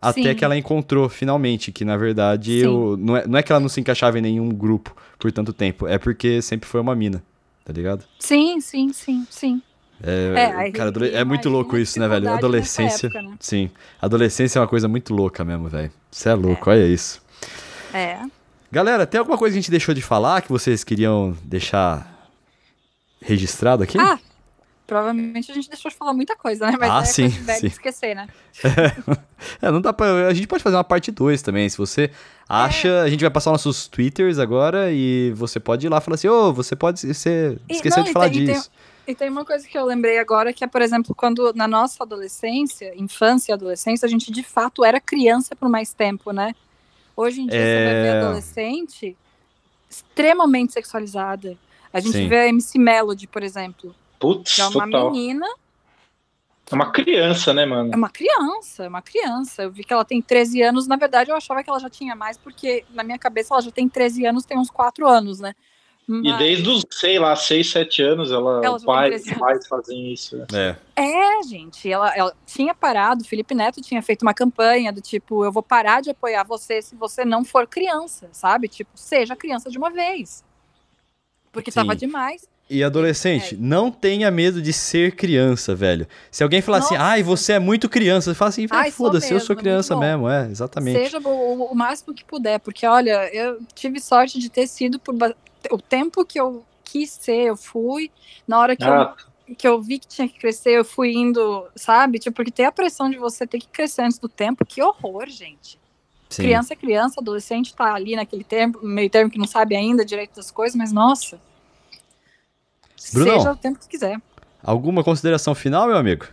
até Sim. que ela encontrou finalmente, que na verdade eu, não, é, não é que ela não se encaixava em nenhum grupo por tanto tempo, é porque sempre foi uma mina, tá ligado? Sim, sim, sim, sim. É, É, cara, é muito louco isso, né, velho? Adolescência. época, né? Sim. Adolescência é uma coisa muito louca mesmo, velho. Você é louco, olha isso. É. Galera, tem alguma coisa que a gente deixou de falar que vocês queriam deixar registrado aqui? Ah, provavelmente a gente deixou de falar muita coisa, né? Mas Ah, é sim, sim. esquecer, né? É, não dá pra. A gente pode fazer uma parte 2 também. Se você acha, a gente vai passar nossos twitters agora e você pode ir lá e falar assim: ô, você pode ser. E- Esqueceu não, de falar tem- e tem- disso. E tem uma coisa que eu lembrei agora, que é, por exemplo, quando na nossa adolescência, infância e adolescência, a gente de fato era criança por mais tempo, né? Hoje em dia você vai ver É. adolescente extremamente sexualizada. A gente Sim. vê a MC Melody, por exemplo, Putz, que é uma total. menina, É uma criança, né, mano? é uma criança, é uma criança. Eu vi que ela tem 13 anos, na verdade eu achava que ela já tinha mais, porque na minha cabeça ela já tem 13 anos, tem uns 4 anos, né? E Mas- desde os, sei lá, 6, 7 anos, ela, Ela pai, tem 13 os pais fazem isso. né? É. É, gente, ela, ela tinha parado, o Felipe Neto tinha feito uma campanha do tipo, eu vou parar de apoiar você se você não for criança, sabe? Tipo, seja criança de uma vez. Porque Sim. tava demais. E adolescente, não tenha medo de ser criança, velho. Se alguém falar assim, Nossa. ai, você é muito criança, você fala assim, Ai, "Ah, foda-se, eu sou é criança mesmo, é, exatamente. Seja o, o máximo que puder, porque olha, eu tive sorte de ter sido por ba- o tempo que eu quis ser, eu fui. Na hora que, Ah, eu, que eu vi que tinha que crescer, eu fui indo, sabe? Tipo, porque tem a pressão de você ter que crescer antes do tempo, que horror, gente. Sim. Criança é criança, adolescente tá ali naquele tempo, meio termo que não sabe ainda direito das coisas, mas nossa. Brunão. Seja o tempo que quiser. Alguma consideração final, meu amigo?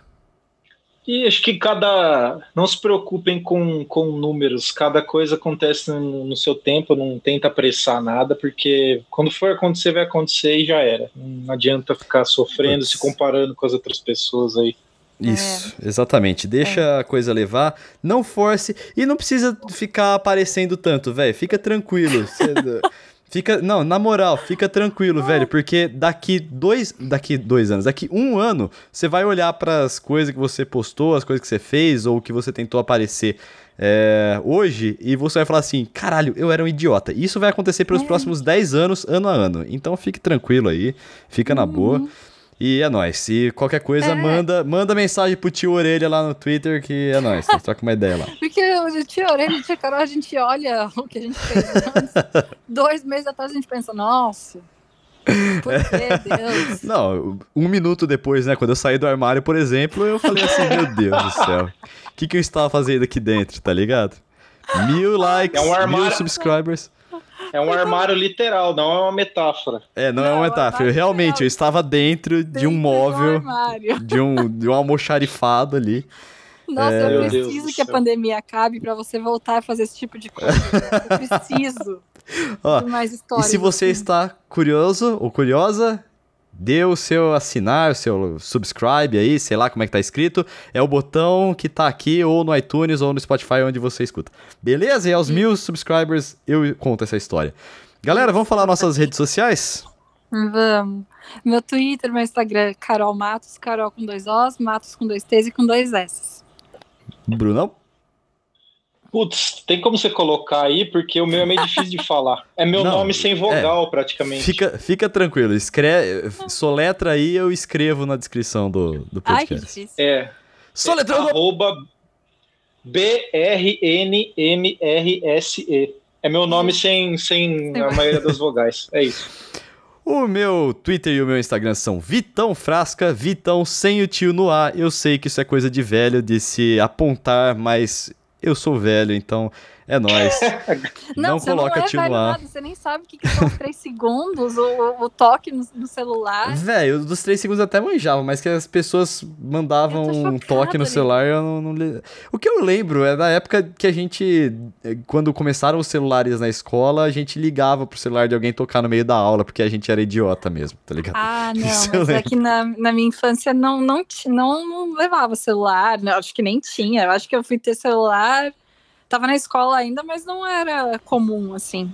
E acho que cada. Não se preocupem com, com números, cada coisa acontece no, no seu tempo, não tenta apressar nada, porque quando for acontecer, vai acontecer e já era. Não adianta ficar sofrendo, se comparando com as outras pessoas aí. Isso, exatamente. Deixa a coisa levar, não force e não precisa ficar aparecendo tanto, velho. Fica tranquilo. Cê- fica, não, na moral, fica tranquilo, velho, porque daqui dois, daqui dois anos, daqui um ano, você vai olhar para as coisas que você postou, as coisas que você fez ou que você tentou aparecer é, hoje e você vai falar assim, caralho, eu era um idiota. Isso vai acontecer pelos É. próximos 10 anos, ano a ano. Então fique tranquilo aí, fica na boa. E é nóis. Se qualquer coisa, É. manda, manda mensagem pro tio Orelha lá no Twitter que é nóis. Nós troca uma ideia lá. Porque o tio Orelha e o tio Carol, a gente olha o que a gente fez. Dois meses atrás a gente pensa, nossa, por que Deus? Não, um minuto depois, né? Quando eu saí do armário, por exemplo, eu falei assim, meu Deus do céu. O que, que eu estava fazendo aqui dentro, tá ligado? Mil likes, É um mil subscribers. É um armário literal, não é uma metáfora. É, não, é Não, uma é metáfora. Eu, realmente, real. eu estava dentro de Dentro um do móvel, armário. de um, de um almoxarifado ali. Nossa, É. eu preciso que a pandemia acabe pra você voltar a fazer esse tipo de coisa. Eu preciso Ó, de mais E se você assim. está curioso ou curiosa, dê o seu assinar, o seu subscribe aí, sei lá como é que tá escrito. É o botão que tá aqui, ou no iTunes, ou no Spotify, onde você escuta. Beleza? E aos mil subscribers eu conto essa história. Galera, vamos falar nossas redes sociais? Vamos. Meu Twitter, meu Instagram, é Carol Matos, Carol com dois Os, Matos com dois T's e com dois S. Brunão? Putz, tem como você colocar aí, porque o meu é meio difícil de falar. É meu Não, nome sem vogal, praticamente. Fica, fica tranquilo, escreve, soletra aí, eu escrevo na descrição do, do Ai, que podcast. difícil. É. Soletrando! Arroba B-R-N-M-R-S-E. É meu nome sem, sem a maioria das vogais. É isso. O meu Twitter e o meu Instagram são Vitão Frasca, Vitão sem o tio no ar. Eu sei que isso é coisa de velho de se apontar, mas eu sou velho, então é nóis. Não, Não coloca não é tio no velho ar. nada, você nem sabe o que, que são os três segundos, o, o toque no, no celular. Velho, dos três segundos eu até manjava, mas que as pessoas mandavam tô um chocada, toque no celular, eu não, não O que eu lembro é da época que a gente, eh, quando começaram os celulares na escola, a gente ligava pro celular de alguém tocar no meio da aula, porque a gente era idiota mesmo, tá ligado? Ah, não, Isso mas é que na, na minha infância não, não, não, não levava celular, não, acho que nem tinha. Eu acho que eu fui ter celular, tava na escola ainda, mas não era comum, assim.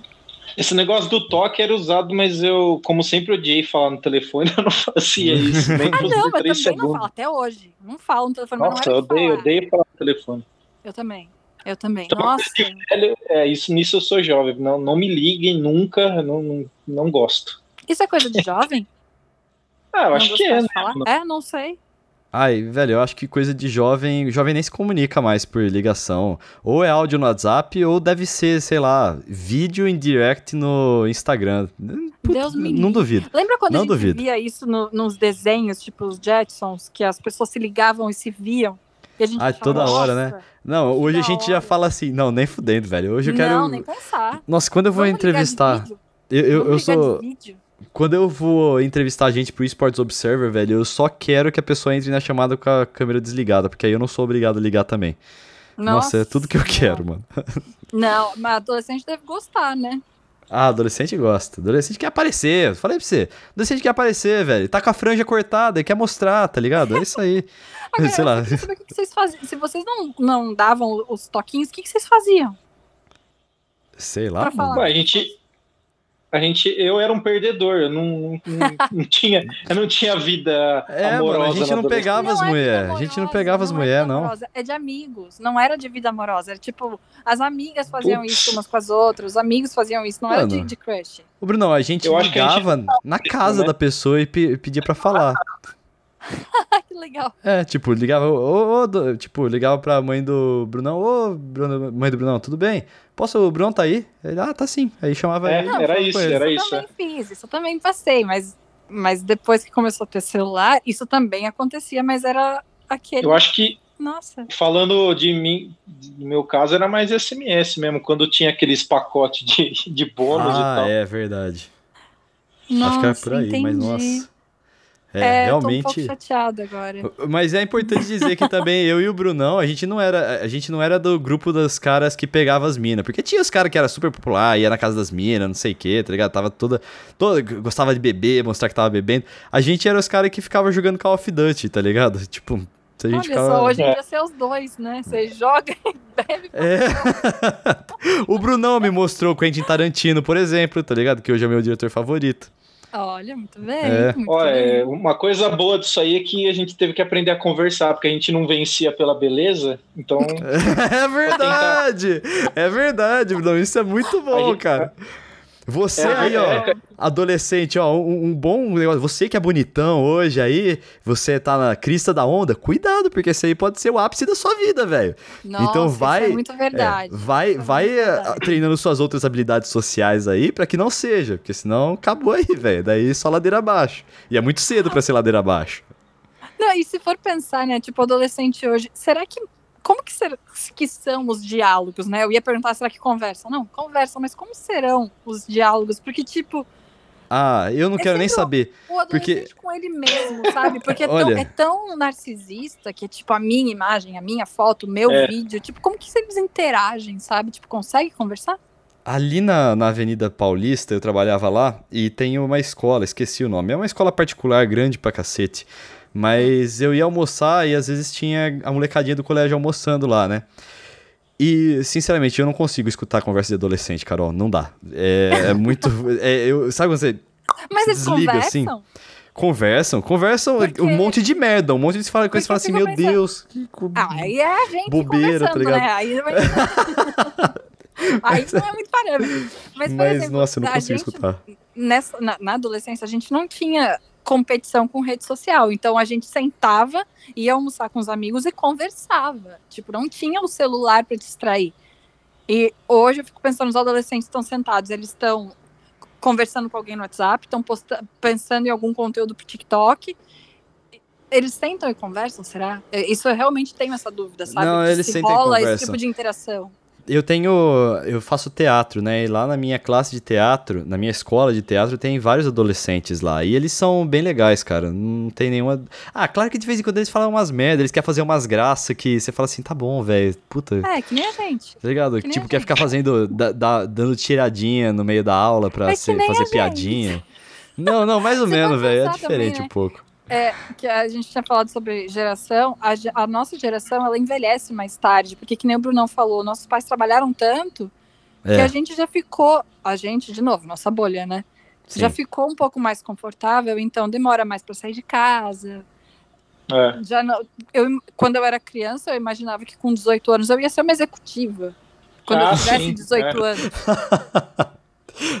Esse negócio do toque era usado, mas eu, como sempre, odiei falar no telefone, eu não fazia isso. Nem Ah, não, mas também não segundos. falo, até hoje. Não falo no telefone, Nossa, mas eu não odeio, falar. odeio falar no telefone. Eu também, eu também. Então, Nossa, Velho, É, isso, nisso eu sou jovem. Não, não me liguem nunca, eu não, não, não gosto. isso é coisa de jovem? Ah, eu Não acho que é, né? É, não sei. Ai, velho, eu acho que coisa de jovem. Jovem nem se comunica mais por ligação. Ou é áudio no WhatsApp, ou deve ser, sei lá, vídeo em direct no Instagram. Deus me Não duvido. Lembra quando Não a gente duvido. via isso no- nos desenhos, tipo os Jetsons, que as pessoas se ligavam e se viam? E a gente Ah, toda hora, "Nossa, né? Não, hoje a gente já hora. fala assim. Não, nem fudendo, velho. Hoje eu quero. Não, nem pensar. Nossa, quando eu vou Vamos entrevistar. Eu, eu, eu sou. Quando eu vou entrevistar a gente pro Esports Observer, velho, eu só quero que a pessoa entre na chamada com a câmera desligada, porque aí eu não sou obrigado a ligar também. Nossa, é tudo que eu não. quero, mano. Não, mas adolescente deve gostar, né? Ah, adolescente gosta. Adolescente quer aparecer. Falei pra você. Adolescente quer aparecer, velho. Tá com a franja cortada e quer mostrar, tá ligado? É isso aí. Agora, Sei lá. saber o que vocês faziam. Se vocês não, não davam os toquinhos, o que, que vocês faziam? Sei lá. Pra mano. falar. Bom, a gente, a gente, eu era um perdedor, eu não, não, não tinha, eu não tinha vida É, amorosa. mano, a gente não pegava as Não é mulheres. A gente não pegava as é mulheres, vida não. É de amigos, não era de vida amorosa. Era tipo, as amigas faziam Putz. isso umas com as outras, os amigos faziam isso, não era de, Mano. de crush. Ô, Brunão, a gente Eu que a gente ligava na casa né? da pessoa e pe- pedia pra falar. Que legal. É, tipo, ligava, ô, ô, do- tipo, ligava pra mãe do Brunão, ô, Bruno- mãe do Brunão, tudo bem? Posso, o Brunão tá aí? Ele, ah, tá sim. Aí chamava É, ele. era falava isso, era isso isso. eu também fiz, isso eu também passei, mas, mas depois que começou a ter celular, isso também acontecia, mas era aquele. Eu acho que Nossa. falando de mim, do meu caso, era mais SMS mesmo, quando tinha aqueles pacotes de, de bônus e Ah, tal. é verdade. Nossa, Acho que era por aí, entendi. mas nossa. É, É, tô um pouco realmente. chateada agora. Mas é importante dizer que também eu e o Brunão, a gente não era, a gente não era do grupo dos caras que pegava as minas, porque tinha os caras que era super popular, ia na casa das minas, não sei o que, tá ligado? Tava toda, toda gostava de beber, mostrar que tava bebendo. A gente era os caras que ficava jogando Call of Duty, tá ligado? Tipo, a gente Olha ficava só, hoje em É. dia ser os dois, né? Você joga e bebe. É. o Brunão me mostrou Quentin Tarantino, por exemplo, tá ligado? Que hoje é meu diretor favorito. Olha, muito bem. É. Muito é, bem. uma coisa boa disso aí é que a gente teve que aprender a conversar, porque a gente não vencia pela beleza, então É verdade! É verdade, Brunão. Isso é muito bom, A gente- cara. Você É, aí, ó, é, adolescente, ó, um, um bom negócio. Você que é bonitão hoje aí, você tá na crista da onda, cuidado, porque esse aí pode ser o ápice da sua vida, velho. Nossa, então isso vai- é muito verdade. É, vai Isso é vai muito eh, verdade. treinando suas outras habilidades sociais aí pra que não seja, porque senão acabou aí, velho. Daí só ladeira abaixo. E é muito cedo pra ser ladeira abaixo. Não, e se for pensar, né, tipo, adolescente hoje, será que. Como que, ser, que são os diálogos, né? Eu ia perguntar, será que conversam? Não, conversam, mas como serão os diálogos? Porque, tipo, Ah, eu não É quero nem saber. o adolescente com ele mesmo, sabe? Porque é tão, Olha. é tão narcisista que é tipo a minha imagem, a minha foto, o meu É. vídeo. Tipo, como que eles interagem, sabe? Tipo, consegue conversar? Ali na, na Avenida Paulista, eu trabalhava lá e tem uma escola, esqueci o nome. É uma escola particular grande pra cacete. Mas eu ia almoçar e às vezes tinha a molecadinha do colégio almoçando lá, né? E, sinceramente, eu não consigo escutar a conversa de adolescente, Carol. Não dá. É, é muito. é, eu, sabe quando você Mas eles Desliga, assim. conversam? conversam? Conversam Porque- um monte de merda, um monte de fala, coisa e Porque fala assim: eu Meu Deus, que. co- Ah, aí é a gente Bobeira, tá conversando, ligado? né? Aí, vai- aí não é muito parâmetro. Mas, por Mas, exemplo, nossa, eu não consigo gente, escutar. nessa, na, na adolescência, a gente não tinha competição com rede social. Então a gente sentava, ia almoçar com os amigos e conversava. Tipo, não tinha o celular para distrair. E hoje eu fico pensando, os adolescentes estão sentados, eles estão conversando com alguém no WhatsApp, estão pensando em algum conteúdo pro TikTok. Eles sentam e conversam, será? Isso eu realmente tenho essa dúvida, sabe? Não, eles se sentam rola e esse tipo de interação eu tenho. Eu faço teatro, né? E lá na minha classe de teatro, na minha escola de teatro, tem vários adolescentes lá. E eles são bem legais, cara. Não tem nenhuma. Ah, claro que de vez em quando eles falam umas merdas, eles querem fazer umas graças que você fala assim, tá bom, velho. Puta. É, que nem a gente. Tá ligado? Que tipo, quer ficar fazendo. Da, da, dando tiradinha no meio da aula pra é ser, fazer piadinha. Não, não, mais ou menos, velho. É diferente também, né? um pouco é, que a gente tinha falado sobre geração, a, a, nossa geração ela envelhece mais tarde, porque que nem o Brunão falou, nossos pais trabalharam tanto é. que a gente já ficou, a gente, de novo, nossa bolha, né? Sim. Já ficou um pouco mais confortável, então demora mais para sair de casa. É. Já não, eu, quando eu era criança, eu imaginava que com 18 anos eu ia ser uma executiva. Quando ah, eu tivesse sim, 18 é. anos.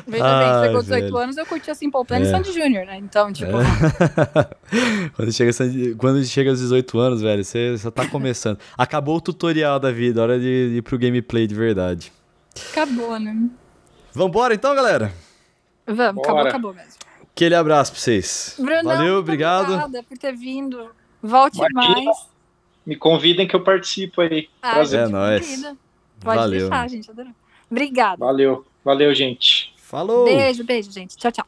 Veja Ai, bem, chegou 18 velho. anos, eu curti assim Simple Plan é. e Sandy Júnior, né? Então, tipo. É. quando, chega, quando chega aos 18 anos, velho, você só tá começando. Acabou o tutorial da vida, hora de, de ir pro gameplay de verdade. Acabou, né? Vambora então, galera? Vamos, Bora. acabou, acabou mesmo. Aquele abraço pra vocês. Brunão, Valeu, obrigado. Obrigada por ter vindo. Volte Martina, mais. Me convidem que eu participo aí. Ah, Prazer. É nóis. Pode Valeu. deixar, gente. Adorou. Obrigada. Valeu. Valeu, gente. Falou. Beijo, beijo, gente. Tchau, tchau.